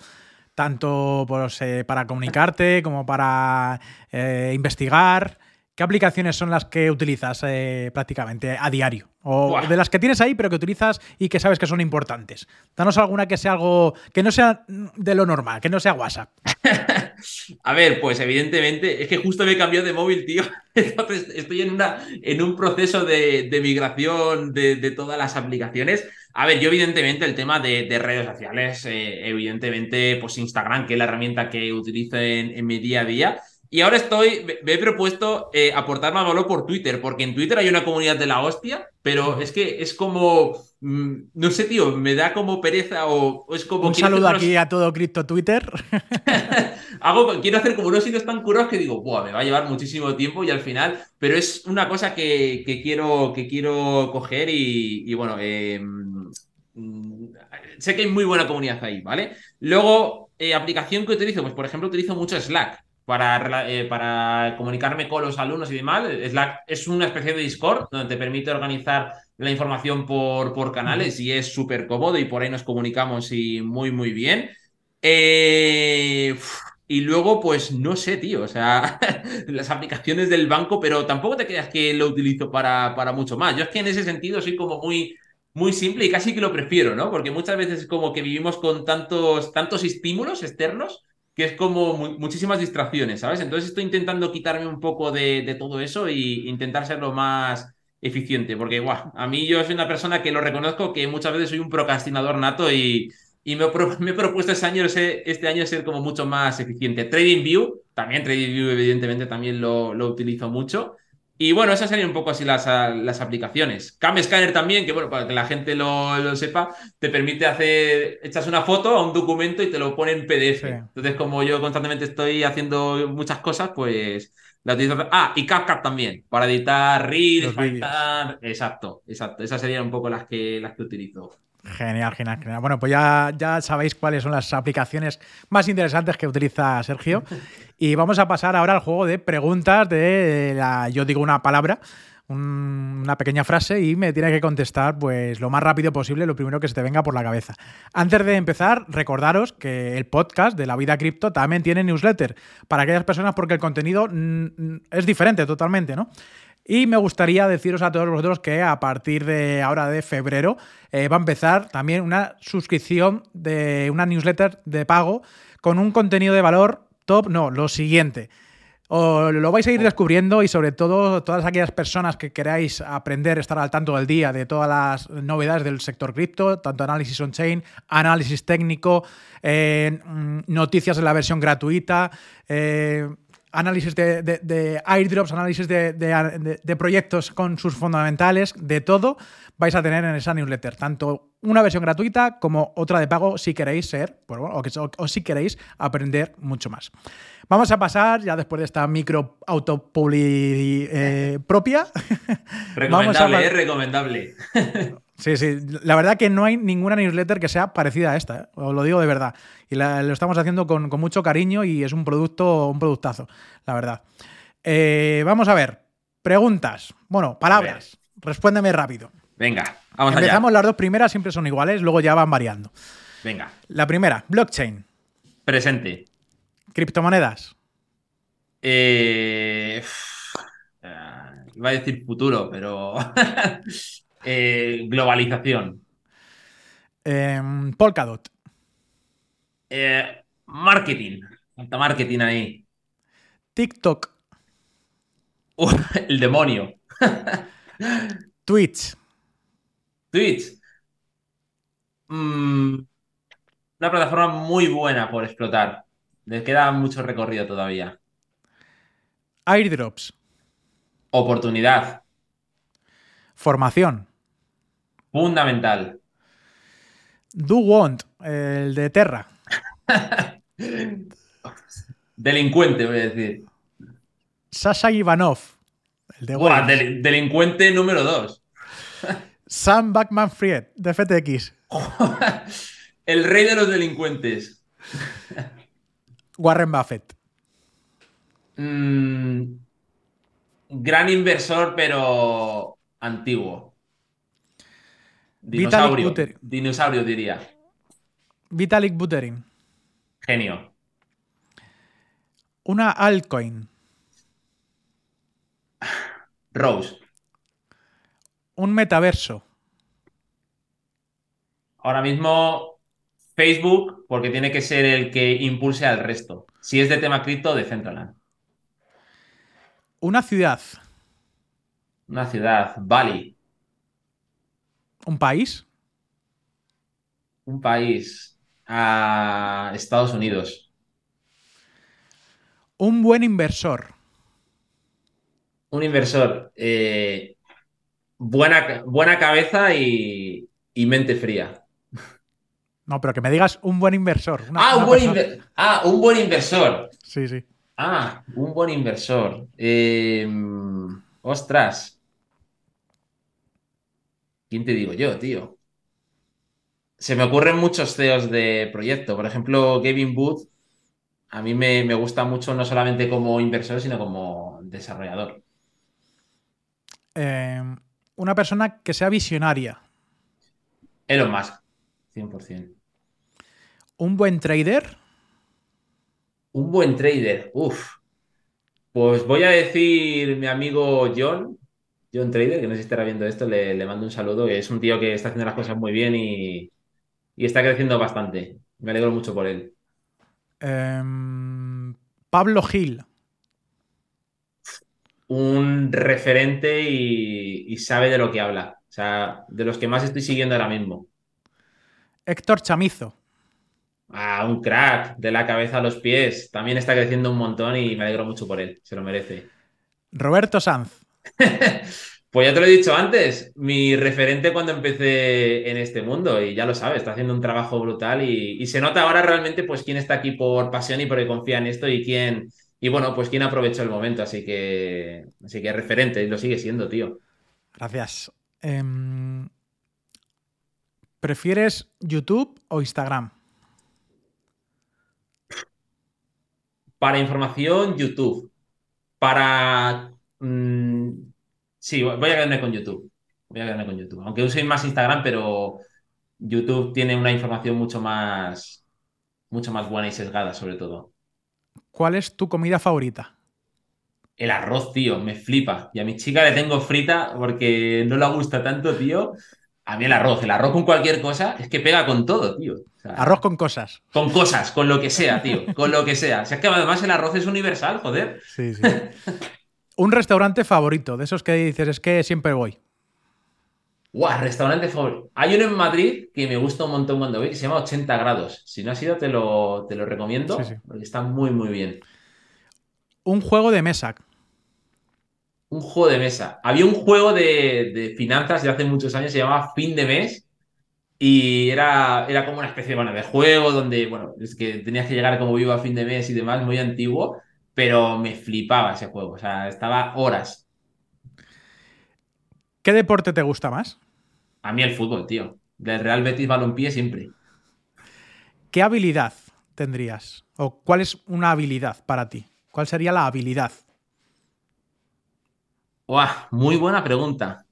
Tanto pues, eh, para comunicarte como para eh, investigar. ¿Qué aplicaciones son las que utilizas prácticamente a diario? O de las que tienes ahí, pero que utilizas y que sabes que son importantes. Danos alguna que sea algo. que no sea de lo normal, que no sea WhatsApp. (laughs) A ver, pues evidentemente, es que justo me he cambiado de móvil, tío. (laughs) Entonces estoy en, una, en un proceso de, migración de, todas las aplicaciones. A ver, yo evidentemente el tema de, redes sociales, eh, evidentemente, pues Instagram, que es la herramienta que utilizo en mi día a día. Y ahora estoy, me he propuesto eh, aportar más valor por Twitter, porque en Twitter hay una comunidad de la hostia, pero es que es como, mm, no sé, tío, me da como pereza o, es como... Un saludo aquí a todo Crypto Twitter. (laughs) Hago, quiero hacer como unos sitios tan curados que digo, Buah, me va a llevar muchísimo tiempo y al final, pero es una cosa que, quiero, que quiero coger y, bueno, em, mm, sé que hay muy buena comunidad ahí, ¿vale? Luego, eh, aplicación que utilizo, pues por ejemplo utilizo mucho Slack para, eh, para comunicarme con los alumnos y demás. Slack es una especie de Discord donde te permite organizar la información por, por canales y es súper cómodo y por ahí nos comunicamos y muy, muy bien. Eh, y luego, pues no sé, tío, o sea, (laughs) las aplicaciones del banco, pero tampoco te creas que lo utilizo para, para mucho más. Yo es que en ese sentido soy como muy, muy simple y casi que lo prefiero, ¿no? Porque muchas veces es como que vivimos con tantos, tantos estímulos externos que es como muchísimas distracciones, ¿sabes? Entonces estoy intentando quitarme un poco de, todo eso e intentar ser lo más eficiente, porque guau, a mí yo soy una persona que lo reconozco que muchas veces soy un procrastinador nato y, (laughs) me, he propuesto este año, este año ser como mucho más eficiente. TradingView, también TradingView evidentemente también lo, lo utilizo mucho. Y bueno, esas serían un poco así las, las aplicaciones. Cam Scanner también, que bueno, para que la gente lo, sepa, te permite hacer, echas una foto a un documento y te lo pone en PDF. Entonces, como yo constantemente estoy haciendo muchas cosas, pues la utilizo. Ah, y CapCut también, para editar reels, para editar. Exacto, exacto. Esas serían un poco las que, las que utilizo. Genial, genial, genial. Bueno, pues ya, ya sabéis cuáles son las aplicaciones más interesantes que utiliza Sergio. Y vamos a pasar ahora al juego de preguntas de la. Yo digo una palabra, una pequeña frase y me tiene que contestar pues lo más rápido posible, lo primero que se te venga por la cabeza. Antes de empezar, recordaros que el podcast de la vida cripto también tiene newsletter para aquellas personas porque el contenido es diferente totalmente, ¿no? Y me gustaría deciros a todos vosotros que a partir de ahora de febrero eh, va a empezar también una suscripción de una newsletter de pago con un contenido de valor top. No, lo siguiente. lo vais a ir descubriendo y sobre todo todas aquellas personas que queráis aprender, estar al tanto del día de todas las novedades del sector cripto, tanto análisis on-chain, análisis técnico, eh, noticias de la versión gratuita, eh, análisis de, de- de airdrops, análisis de, de- de proyectos con sus fundamentales, de todo, vais a tener en esa newsletter. Tanto una versión gratuita como otra de pago si queréis ser, pues bueno, o, que- o- si queréis aprender mucho más. Vamos a pasar, ya después de esta micro autopubli eh, propia. (laughs) Vamos a Recomendable, es recomendable. (laughs) Sí, sí. La verdad que no hay ninguna newsletter que sea parecida a esta, ¿eh? os lo digo de verdad. Y la- lo estamos haciendo con, con mucho cariño y es un producto, un productazo, la verdad. Eh, vamos a ver. Preguntas. Bueno, palabras. Respóndeme rápido. Venga, vamos Empezamos, allá. las dos primeras siempre son iguales, luego ya van variando. Venga, La primera, blockchain, presente. criptomonedas, Eh, ah, (sighs) iba a decir futuro, pero (laughs) eh, globalización. em, Polkadot, Eh, marketing. Falta marketing ahí. TikTok, Uh, (laughs) el demonio. Twitch, Twitch. Mm, una plataforma muy buena por explotar. Le queda mucho recorrido todavía. airdrops, Oportunidad. formación, Fundamental. Do Want, el de Terra, (laughs) Delincuente, voy a decir. Sasha Ivanov, el de Buah, del- delincuente número dos. (laughs) Sam Backman Fried, de FTX, (laughs) El rey de los delincuentes. Warren Buffett, Mm, gran inversor, pero antiguo. Dinosaurio. Dinosaurio, diría. Vitalik Buterin, Genio. una altcoin, Rose. un metaverso, Ahora mismo Facebook, porque tiene que ser el que impulse al resto. Si es de tema cripto, de Centraland. una ciudad, Una ciudad, Bali. Un país, Un país. a Estados Unidos. un buen inversor, Un inversor. eh, buena, buena cabeza y, y mente fría. (laughs) no, pero que me digas un buen inversor. una- Ah, una un buen inver- ah, un buen inversor. Sí, sí. Ah, un buen inversor. Eh, ostras. ¿Quién te digo yo, tío? Se me ocurren muchos CEOs de proyecto. Por ejemplo, Gavin Booth. A mí me, me gusta mucho no solamente como inversor, sino como desarrollador. Eh, una persona que sea visionaria, Elon Musk, 100%. un buen trader, Un buen trader. Uf. Pues voy a decir mi amigo John, John Trader, que no sé si estará viendo esto, le, le mando un saludo, que es un tío que está haciendo las cosas muy bien y, y está creciendo bastante. Me alegro mucho por él. Em, Pablo Gil, Un referente y, y sabe de lo que habla. O sea, de los que más estoy siguiendo ahora mismo. Héctor Chamizo, Ah, un crack, de la cabeza a los pies. También está creciendo un montón y me alegro mucho por él. Se lo merece. Roberto Sanz, (laughs) Pues ya te lo he dicho antes, mi referente cuando empecé en este mundo, y ya lo sabes, está haciendo un trabajo brutal y, y se nota ahora realmente pues quién está aquí por pasión y porque confía en esto y quién, y bueno, pues quién aprovechó el momento, así que, así que referente, y lo sigue siendo, tío. gracias. Em, ¿Prefieres YouTube o Instagram? Para información, YouTube. Para... mm, sí, voy a quedarme con YouTube. Voy a quedarme con YouTube. Aunque use más Instagram, pero YouTube tiene una información mucho más, mucho más buena y sesgada, sobre todo. ¿Cuál es tu comida favorita? El arroz, tío, me flipa. Y a mi chica le tengo frita porque no le gusta tanto, tío. A mí el arroz, el arroz con cualquier cosa, es que pega con todo, tío. O sea, Arroz con cosas. Con cosas, con lo que sea, tío. Con lo que sea. Si es que además el arroz es universal, joder. Sí, sí. (laughs) Un restaurante favorito, de esos que dices, es que siempre voy. Guau, restaurante favorito. Hay uno en Madrid que me gusta un montón cuando voy, que se llama 80 grados. Si no has ido, te lo, te lo recomiendo, Sí, sí. porque está muy, muy bien. Un juego de mesa. Un juego de mesa. Había un juego de, de finanzas de hace muchos años, se llamaba Fin de Mes, y era, era como una especie bueno, de juego donde, bueno, es que tenías que llegar como vivo a fin de mes y demás, muy antiguo, pero me flipaba ese juego, o sea, estaba horas. ¿Qué deporte te gusta más? A mí el fútbol, tío. Del Real Betis Balompié siempre. ¿Qué habilidad tendrías? ¿O cuál es una habilidad para ti? ¿Cuál sería la habilidad? muy buena pregunta.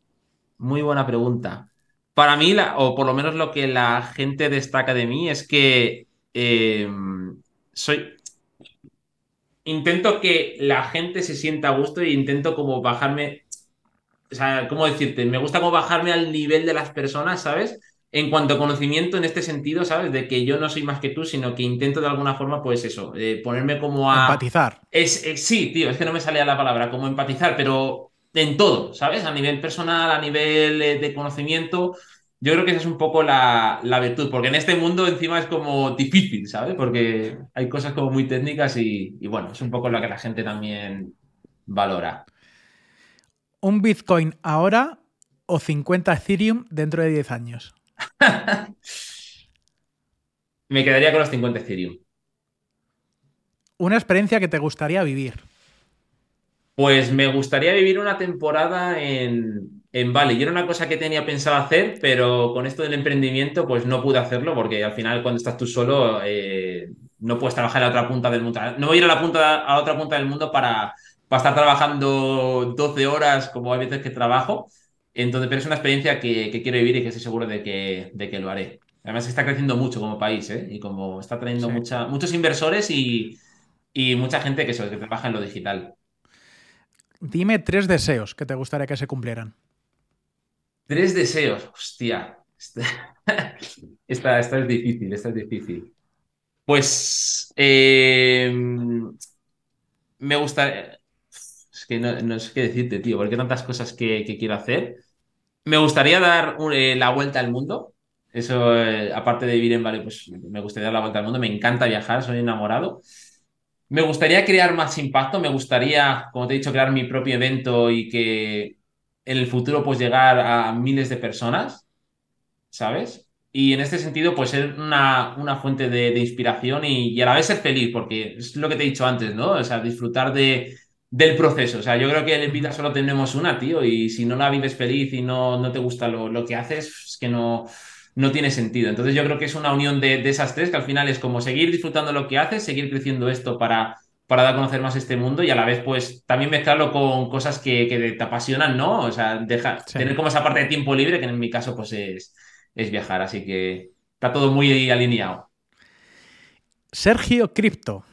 Muy buena pregunta. Para mí, o por lo menos lo que la gente destaca de mí, es que eh, soy. Intento que la gente se sienta a gusto e intento como bajarme. O sea, ¿cómo decirte? Me gusta como bajarme al nivel de las personas, ¿sabes? En cuanto a conocimiento en este sentido, ¿sabes? De que yo no soy más que tú, sino que intento de alguna forma, pues eso, eh, ponerme como a. Empatizar. Es, sí, tío, es que no me salía la palabra, como empatizar, pero en todo, ¿sabes? A nivel personal, a nivel eh, de conocimiento. Yo creo que esa es un poco la, virtud, porque en este mundo encima es como difícil, ¿sabes? Porque hay cosas como muy técnicas y, y bueno, es un poco lo que la gente también valora. ¿Un Bitcoin ahora o 50 Ethereum dentro de 10 años? (laughs) Me quedaría con los 50 Ethereum. Una experiencia que te gustaría vivir. Pues me gustaría vivir una temporada en, en Bali. Yo era una cosa que tenía pensado hacer, pero con esto del emprendimiento, pues no pude hacerlo porque al final cuando estás tú solo eh, no puedes trabajar a la otra punta del mundo. No voy a ir a la, punta, a otra punta del mundo para, para estar trabajando 12 horas como hay veces que trabajo. Entonces, pero es una experiencia que, quiero vivir y que estoy seguro de que, de que lo haré. Además, está creciendo mucho como país, ¿eh? Y como está trayendo mucha, muchos inversores y, mucha gente que, que trabaja en lo digital. Dime tres deseos que te gustaría que se cumplieran. Tres deseos. Hostia. (laughs) Esta, esta, es difícil, esta es difícil. Pues em, me gustaría. Es que no, sé qué decirte, tío, porque tantas cosas que, quiero hacer. Me gustaría dar eh, la vuelta al mundo. Eso, eh, aparte de vivir en Vale, pues me gustaría dar la vuelta al mundo. Me encanta viajar, soy enamorado. Me gustaría crear más impacto, me gustaría, como te he dicho, crear mi propio evento y que en el futuro pues llegar a miles de personas, ¿sabes? Y en este sentido, pues ser una, una fuente de, inspiración y, a la vez ser feliz, porque es lo que te he dicho antes, ¿no? O sea, disfrutar de, del proceso. O sea, yo creo que en vida solo tenemos una, tío, y si no la vives feliz y no, no te gusta lo, lo que haces, es que no, no tiene sentido. Entonces yo creo que es una unión de, esas tres que al final es como seguir disfrutando lo que haces, seguir creciendo esto para, para dar a conocer más este mundo y a la vez pues también mezclarlo con cosas que, te apasionan, ¿no? O sea, dejar, tener como esa parte de tiempo libre que en mi caso pues es, es viajar. Así que está todo muy alineado. Sergio Cripto.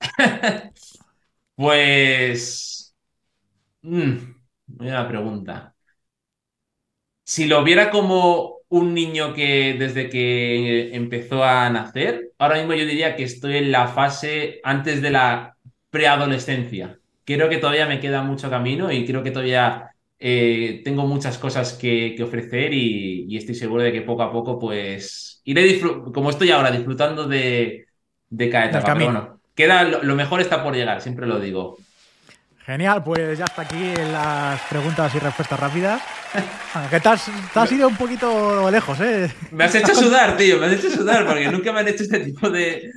(laughs) pues... Mmm, buena pregunta. Si lo viera como un niño que desde que empezó a nacer, ahora mismo yo diría que estoy en la fase antes de la preadolescencia. Creo que todavía me queda mucho camino y creo que todavía eh, tengo muchas cosas que, ofrecer y, estoy seguro de que poco a poco pues iré como estoy ahora disfrutando de, de cada etapa. Pero bueno, queda, lo mejor está por llegar, siempre lo digo. Genial, pues ya está aquí las preguntas y respuestas rápidas. Que te has, ido un poquito lejos, ¿eh? Me has hecho sudar, tío, me has hecho sudar, porque nunca me han hecho este tipo de,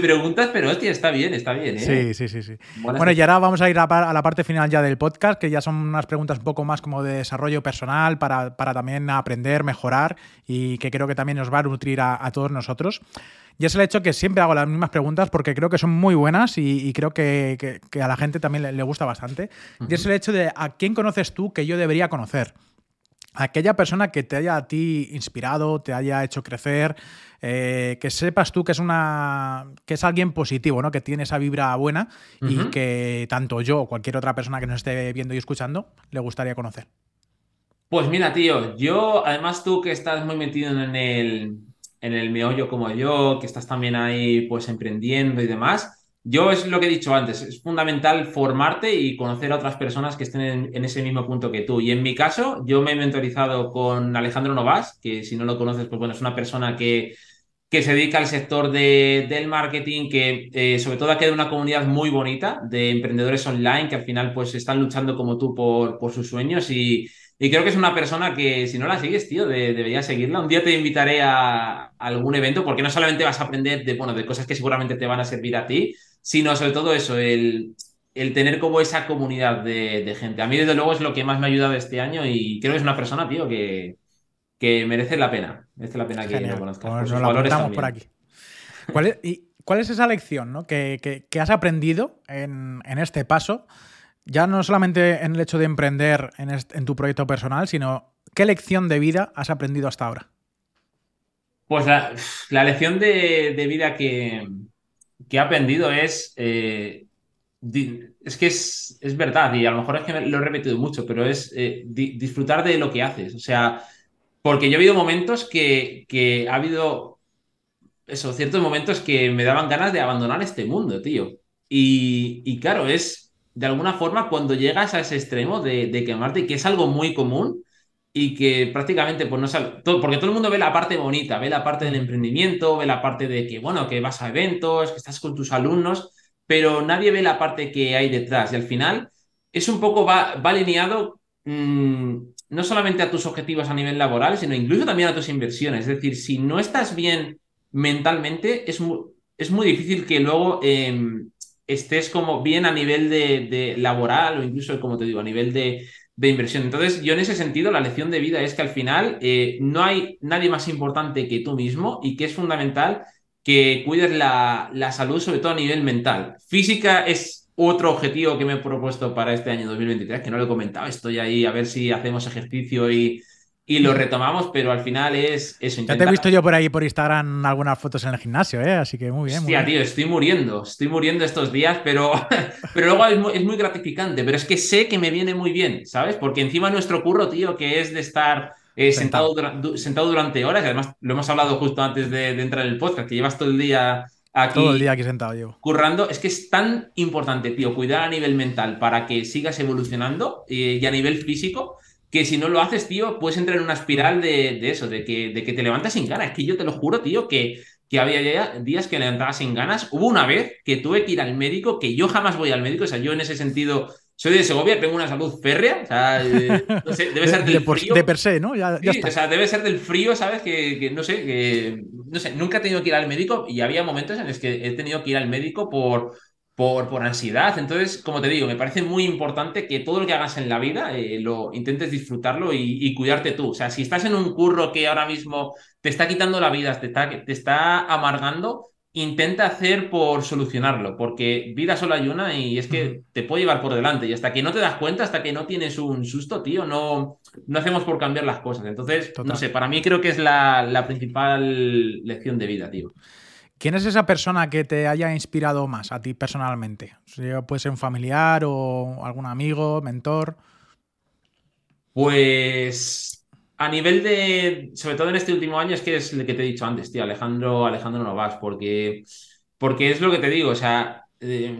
preguntas, pero hostia, está bien, está bien, ¿eh? Sí, sí, sí. sí. bueno, y ahora vamos a ir a, la parte final ya del podcast, que ya son unas preguntas un poco más como de desarrollo personal para, también aprender, mejorar y que creo que también nos va a nutrir a todos nosotros. Y es el hecho que siempre hago las mismas preguntas porque creo que son muy buenas y, creo que, a la gente también le, gusta bastante. Y es el hecho de a quién conoces tú que yo debería conocer. Aquella persona que te haya a ti inspirado, te haya hecho crecer, eh, que sepas tú que es una que es alguien positivo, ¿no? Que tiene esa vibra buena y que tanto yo o cualquier otra persona que nos esté viendo y escuchando le gustaría conocer. Pues mira, tío, yo, además tú que estás muy metido en el, en el meollo como yo, que estás también ahí pues emprendiendo y demás. Yo es lo que he dicho antes, es fundamental formarte y conocer a otras personas que estén en, ese mismo punto que tú. Y en mi caso, yo me he mentorizado con Alejandro Novas, que si no lo conoces, pues bueno, es una persona que que se dedica al sector del marketing, que eh, sobre todo ha quedado una comunidad muy bonita de emprendedores online que al final pues están luchando como tú por, por sus sueños y, creo que es una persona que si no la sigues, tío, deberías seguirla. Un día te invitaré a, algún evento porque no solamente vas a aprender de, bueno, de cosas que seguramente te van a servir a ti, sino sobre todo eso, el, el tener como esa comunidad de, gente. A mí, desde luego, es lo que más me ha ayudado este año y creo que es una persona, tío, que, que merece la pena. Merece la pena que lo conozcas. Pues nos por aquí. ¿Cuál es, y, ¿Cuál es esa lección ¿no? que, has aprendido en, este paso? Ya no solamente en el hecho de emprender en, tu proyecto personal, sino qué lección de vida has aprendido hasta ahora. Pues la, lección de, vida que, he aprendido es eh, es que es, verdad, y a lo mejor es que lo he repetido mucho, pero es eh, disfrutar de lo que haces. O sea, porque yo he habido momentos que, que ha habido, eso, ciertos momentos que me daban ganas de abandonar este mundo, tío. Y claro, es de alguna forma cuando llegas a ese extremo de, de quemarte, que es algo muy común y que prácticamente, pues no sale, porque todo el mundo ve la parte bonita, ve la parte del emprendimiento, ve la parte de que, bueno, que vas a eventos, que estás con tus alumnos pero nadie ve la parte que hay detrás. Y al final es un poco, va, alineado mm, no solamente a tus objetivos a nivel laboral, sino incluso también a tus inversiones. Es decir, si no estás bien mentalmente, es muy, es muy difícil que luego em, estés como bien a nivel de, laboral o incluso, como te digo, a nivel de, inversión. Entonces, yo en ese sentido, la lección de vida es que al final eh, no hay nadie más importante que tú mismo y que es fundamental que cuides la, salud, sobre todo a nivel mental. Física es otro objetivo que me he propuesto para este año 2023, que no lo he comentado. Estoy ahí a ver si hacemos ejercicio y, y lo retomamos, pero al final es eso. Ya te he visto yo por ahí por Instagram algunas fotos en el gimnasio, ¿eh? así que muy bien. Hostia, tío, estoy muriendo, estoy muriendo estos días, pero, (laughs) pero luego es muy, es muy gratificante, pero es que sé que me viene muy bien, ¿sabes? Porque encima nuestro curro, tío, que es de estar sentado. Sentado, durante horas, y además lo hemos hablado justo antes de, entrar en el podcast, que llevas todo el día aquí. Todo el día aquí sentado llevo. Currando, es que es tan importante, tío, cuidar a nivel mental para que sigas evolucionando eh, y a nivel físico, que si no lo haces, tío, puedes entrar en una espiral de, eso, de que, de que te levantas sin ganas. Es que yo te lo juro, tío, que, que había días que levantaba sin ganas. Hubo una vez que tuve que ir al médico, que yo jamás voy al médico, o sea, yo en ese sentido soy de Segovia, tengo una salud férrea, o sea, eh, no sé, debe (laughs) ser del frío. De per se, ¿no? Ya, o sea, debe ser del frío, ¿sabes? Que, no sé, que, no sé, nunca he tenido que ir al médico y había momentos en los que he tenido que ir al médico por, por, por ansiedad. Entonces, como te digo, me parece muy importante que todo lo que hagas en la vida eh, lo intentes disfrutarlo y, cuidarte tú. O sea, si estás en un curro que ahora mismo te está quitando la vida, te está, te está amargando, intenta hacer por solucionarlo, porque vida solo hay una y es que te puede llevar por delante y hasta que no te das cuenta, hasta que no tienes un susto, tío, no, no hacemos por cambiar las cosas. Entonces, no sé, para mí creo que es la, principal lección de vida, tío. ¿Quién es esa persona que te haya inspirado más a ti personalmente? puede ser un familiar o algún amigo, mentor. Pues a nivel de, sobre todo en este último año, es que es lo que te he dicho antes, tío, Alejandro, Alejandro Novas, porque, porque es lo que te digo, o sea, eh,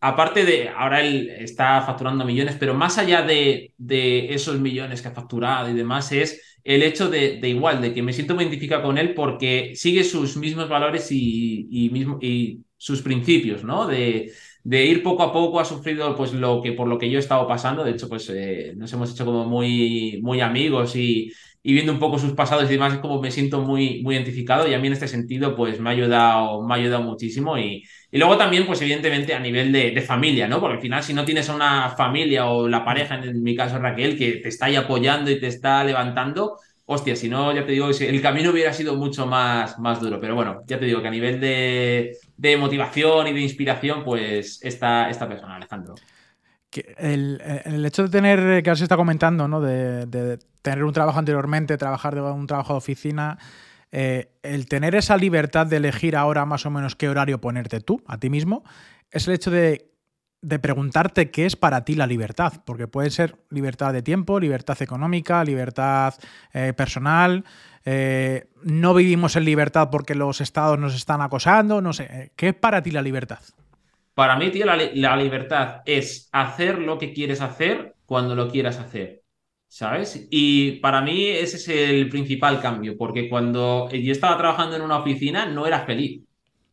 aparte de, ahora él está facturando millones, pero más allá de, de, esos millones que ha facturado y demás, es el hecho de, igual, de que me siento muy identificado con él porque sigue sus mismos valores y, y, mismo, y sus principios, ¿no? De, de ir poco a poco ha sufrido pues lo que por lo que yo he estado pasando. De hecho, pues eh, nos hemos hecho como muy, muy amigos y, viendo un poco sus pasados y demás, es como me siento muy, muy identificado y a mí en este sentido pues me ha ayudado, me ha ayudado muchísimo y, y luego también pues evidentemente a nivel de, familia, ¿no? Porque al final si no tienes una familia o la pareja, en mi caso Raquel, que te está ahí apoyando y te está levantando, hostia, si no, ya te digo, el camino hubiera sido mucho más, más duro. Pero bueno, ya te digo que a nivel de, motivación y de inspiración, pues esta, esta persona, Alejandro. El, el, hecho de tener, que os está comentando, ¿no? De, tener un trabajo anteriormente, trabajar de un trabajo de oficina, eh, el tener esa libertad de elegir ahora más o menos qué horario ponerte tú, a ti mismo, es el hecho de de preguntarte qué es para ti la libertad, porque puede ser libertad de tiempo, libertad económica, libertad eh, personal. Eh, no vivimos en libertad porque los estados nos están acosando, no sé. ¿Qué es para ti la libertad? Para mí, tío, la, libertad es hacer lo que quieres hacer cuando lo quieras hacer. ¿sabes? Y para mí ese es el principal cambio, porque cuando yo estaba trabajando en una oficina no era feliz,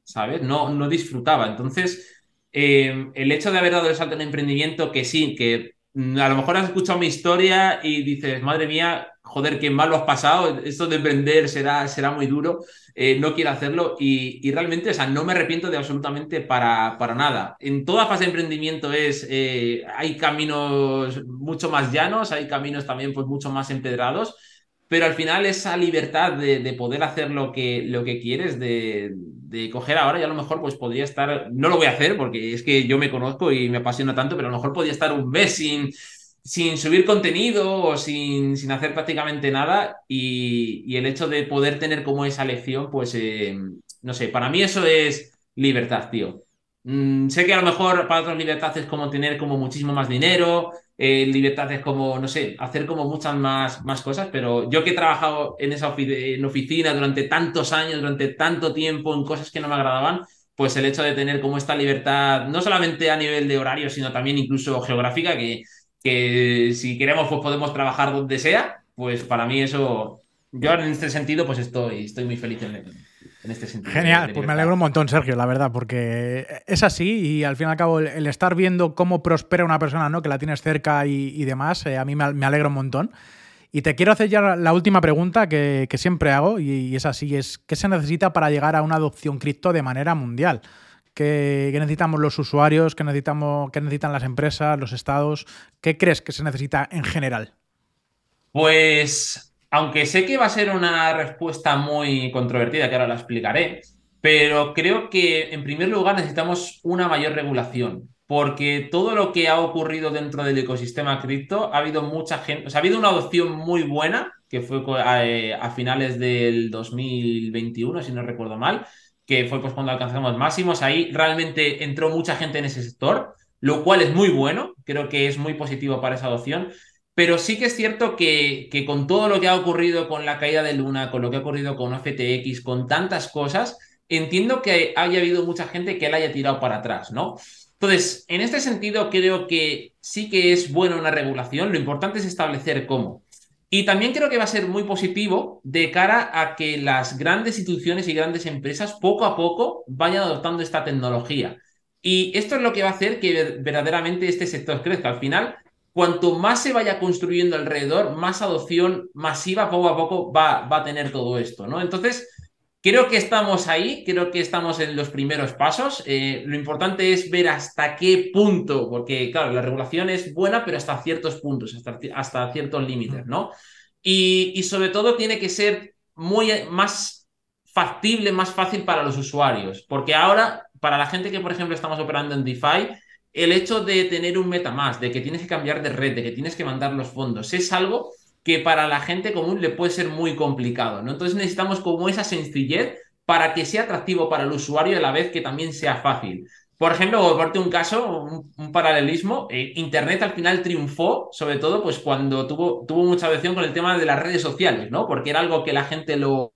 ¿sabes? No, no disfrutaba. Entonces, eh, el hecho de haber dado el salto en emprendimiento, que sí, que a lo mejor has escuchado mi historia y dices, madre mía, joder, qué mal lo has pasado, esto de emprender será, será muy duro, eh, no quiero hacerlo y, realmente, o sea, no me arrepiento de absolutamente para, para nada. En toda fase de emprendimiento es, eh, hay caminos mucho más llanos, hay caminos también pues mucho más empedrados, pero al final esa libertad de, poder hacer lo que, lo que quieres, de, de, coger ahora, y a lo mejor pues podría estar, no lo voy a hacer porque es que yo me conozco y me apasiona tanto, pero a lo mejor podría estar un mes sin sin subir contenido o sin, sin hacer prácticamente nada y, el hecho de poder tener como esa lección, pues eh, no sé, para mí eso es libertad, tío. Mm, sé que a lo mejor para otros libertad es como tener como muchísimo más dinero, eh, libertad es como, no sé, hacer como muchas más, más cosas, pero yo que he trabajado en esa en oficina durante tantos años, durante tanto tiempo en cosas que no me agradaban, pues el hecho de tener como esta libertad, no solamente a nivel de horario, sino también incluso geográfica, que que si queremos pues podemos trabajar donde sea, pues para mí eso, yo en este sentido pues estoy, estoy muy feliz en, este sentido. Genial, pues me alegro un montón Sergio, la verdad, porque es así y al fin y al cabo el, estar viendo cómo prospera una persona, ¿no? Que la tienes cerca y, demás, eh, a mí me, me alegra un montón. Y te quiero hacer ya la última pregunta que, siempre hago, y, es así, es ¿qué se necesita para llegar a una adopción cripto de manera mundial? ¿Qué, necesitamos los usuarios? ¿Qué, necesitamos, ¿Qué necesitan las empresas, los estados? ¿Qué crees que se necesita en general? Pues, aunque sé que va a ser una respuesta muy controvertida, que ahora la explicaré, pero creo que en primer lugar necesitamos una mayor regulación, porque todo lo que ha ocurrido dentro del ecosistema cripto, ha habido mucha gente, ha habido una adopción muy buena, que fue eh, a finales del 2021, si no recuerdo mal, que fue pues cuando alcanzamos máximos. Ahí realmente entró mucha gente en ese sector, lo cual es muy bueno, creo que es muy positivo para esa adopción. Pero sí que es cierto que, que con todo lo que ha ocurrido con la caída de Luna, con lo que ha ocurrido con FTX, con tantas cosas, entiendo que haya habido mucha gente que la haya tirado para atrás, ¿no? Entonces, en este sentido, creo que sí que es bueno una regulación. Lo importante es establecer cómo. Y también creo que va a ser muy positivo de cara a que las grandes instituciones y grandes empresas poco a poco vayan adoptando esta tecnología. Y esto es lo que va a hacer que verdaderamente este sector crezca. Al final, cuanto más se vaya construyendo alrededor, más adopción masiva poco a poco va, va a tener todo esto, ¿no? Entonces, Creo que estamos ahí, creo que estamos en los primeros pasos. Eh, lo importante es ver hasta qué punto, porque claro, la regulación es buena, pero hasta ciertos puntos, hasta, hasta ciertos límites, ¿no? Y, y, sobre todo tiene que ser muy más factible, más fácil para los usuarios, porque ahora, para la gente que, por ejemplo, estamos operando en DeFi, el hecho de tener un MetaMask, de que tienes que cambiar de red, de que tienes que mandar los fondos, es algo que para la gente común le puede ser muy complicado, ¿no? Entonces necesitamos como esa sencillez para que sea atractivo para el usuario y a la vez que también sea fácil. Por ejemplo, por parte un caso, un, paralelismo, eh, Internet al final triunfó, sobre todo pues cuando tuvo, tuvo mucha adopción con el tema de las redes sociales, ¿no? Porque era algo que la gente lo,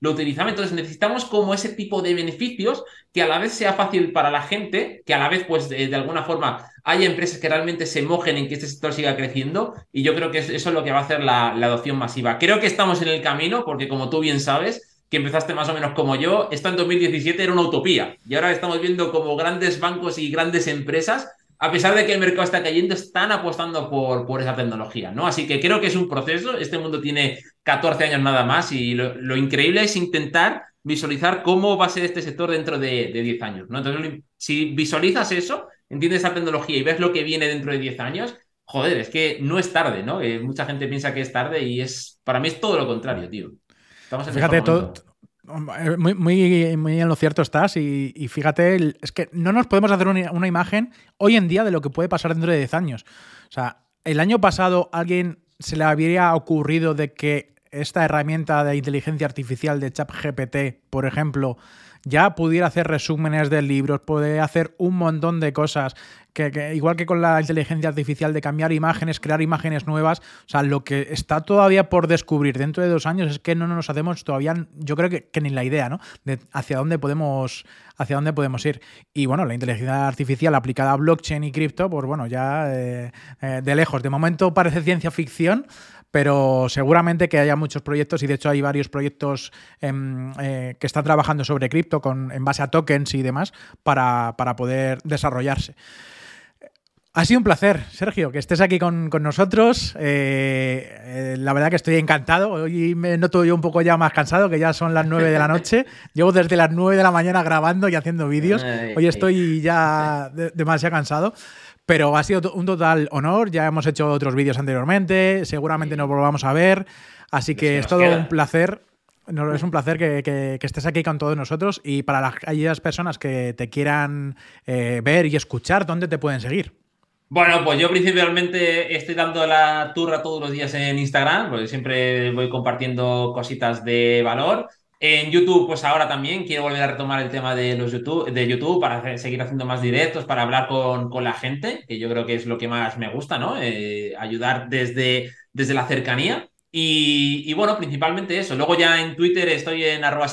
lo utilizaba. Entonces necesitamos como ese tipo de beneficios que a la vez sea fácil para la gente, que a la vez pues de, alguna forma haya empresas que realmente se mojen en que este sector siga creciendo y yo creo que eso es lo que va a hacer la, la adopción masiva. Creo que estamos en el camino porque como tú bien sabes, que empezaste más o menos como yo, esto en 2017 era una utopía. Y ahora estamos viendo como grandes bancos y grandes empresas, a pesar de que el mercado está cayendo, están apostando por, por esa tecnología, ¿no? Así que creo que es un proceso. Este mundo tiene 14 años nada más y lo, increíble es intentar visualizar cómo va a ser este sector dentro de, 10 años, ¿no? Entonces, si visualizas eso, entiendes esa tecnología y ves lo que viene dentro de 10 años, joder, es que no es tarde, ¿no? Eh, mucha gente piensa que es tarde y es, para mí es todo lo contrario, tío. Fíjate, todo, muy, muy, en lo cierto estás y, fíjate, es que no nos podemos hacer una, imagen hoy en día de lo que puede pasar dentro de 10 años. O sea, el año pasado alguien se le habría ocurrido de que esta herramienta de inteligencia artificial de ChatGPT, por ejemplo, ya pudiera hacer resúmenes de libros, puede hacer un montón de cosas que, igual que con la inteligencia artificial de cambiar imágenes, crear imágenes nuevas, o sea, lo que está todavía por descubrir dentro de dos años es que no nos hacemos todavía, yo creo que, ni la idea, ¿no? De hacia dónde podemos hacia dónde podemos ir. Y bueno, la inteligencia artificial aplicada a blockchain y cripto, pues bueno, ya eh, eh, de lejos. De momento parece ciencia ficción, pero seguramente que haya muchos proyectos y de hecho hay varios proyectos em, eh, que están trabajando sobre cripto en base a tokens y demás para, poder desarrollarse. Ha sido un placer, Sergio, que estés aquí con, nosotros. Eh, eh, la verdad que estoy encantado. Hoy me noto yo un poco ya más cansado, que ya son las 9 de la noche. (laughs) Llevo desde las 9 de la mañana grabando y haciendo vídeos. Hoy estoy ya demasiado cansado. Pero ha sido un total honor. Ya hemos hecho otros vídeos anteriormente. Seguramente nos volvamos a ver. Así que es todo un placer. Es un placer que, estés aquí con todos nosotros. Y para las, aquellas personas que te quieran eh, ver y escuchar, ¿dónde te pueden seguir? Bueno, pues yo principalmente estoy dando la turra todos los días en Instagram, porque siempre voy compartiendo cositas de valor. En YouTube, pues ahora también quiero volver a retomar el tema de los YouTube, de YouTube para seguir haciendo más directos, para hablar con, con, la gente, que yo creo que es lo que más me gusta, ¿no? Eh, ayudar desde, desde la cercanía. Y, bueno, principalmente eso. Luego ya en Twitter estoy en arroba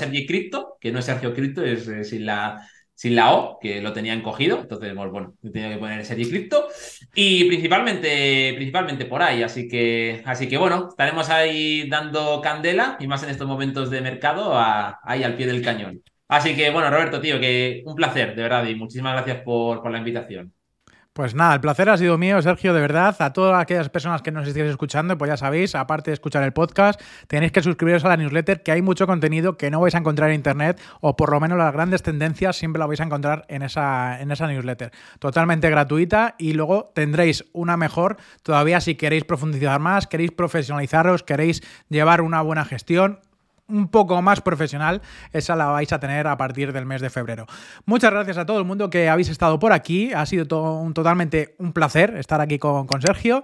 que no es Sergio Cripto, es, es la sin la O, que lo tenían cogido, entonces, bueno, tenía que poner serie cripto, y principalmente, principalmente por ahí, así que, así que bueno, estaremos ahí dando candela, y más en estos momentos de mercado, ahí al pie del cañón. Así que bueno, Roberto, tío, que un placer, de verdad, y muchísimas gracias por, por la invitación. Pues nada, el placer ha sido mío, Sergio, de verdad. A todas aquellas personas que nos estéis escuchando, pues ya sabéis, aparte de escuchar el podcast, tenéis que suscribiros a la newsletter, que hay mucho contenido que no vais a encontrar en internet, o por lo menos las grandes tendencias siempre las vais a encontrar en esa, en esa newsletter. Totalmente gratuita y luego tendréis una mejor todavía si queréis profundizar más, queréis profesionalizaros, queréis llevar una buena gestión un poco más profesional, esa la vais a tener a partir del mes de febrero. Muchas gracias a todo el mundo que habéis estado por aquí. Ha sido un, totalmente un placer estar aquí con, Sergio.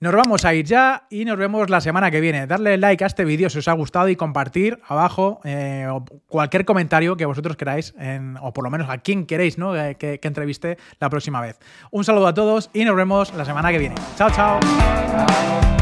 Nos vamos a ir ya y nos vemos la semana que viene. Darle like a este vídeo si os ha gustado y compartir abajo eh, cualquier comentario que vosotros queráis, o por lo menos a quien queréis ¿no? Eh, que, que entreviste la próxima vez. Un saludo a todos y nos vemos la semana que viene. chao. chao.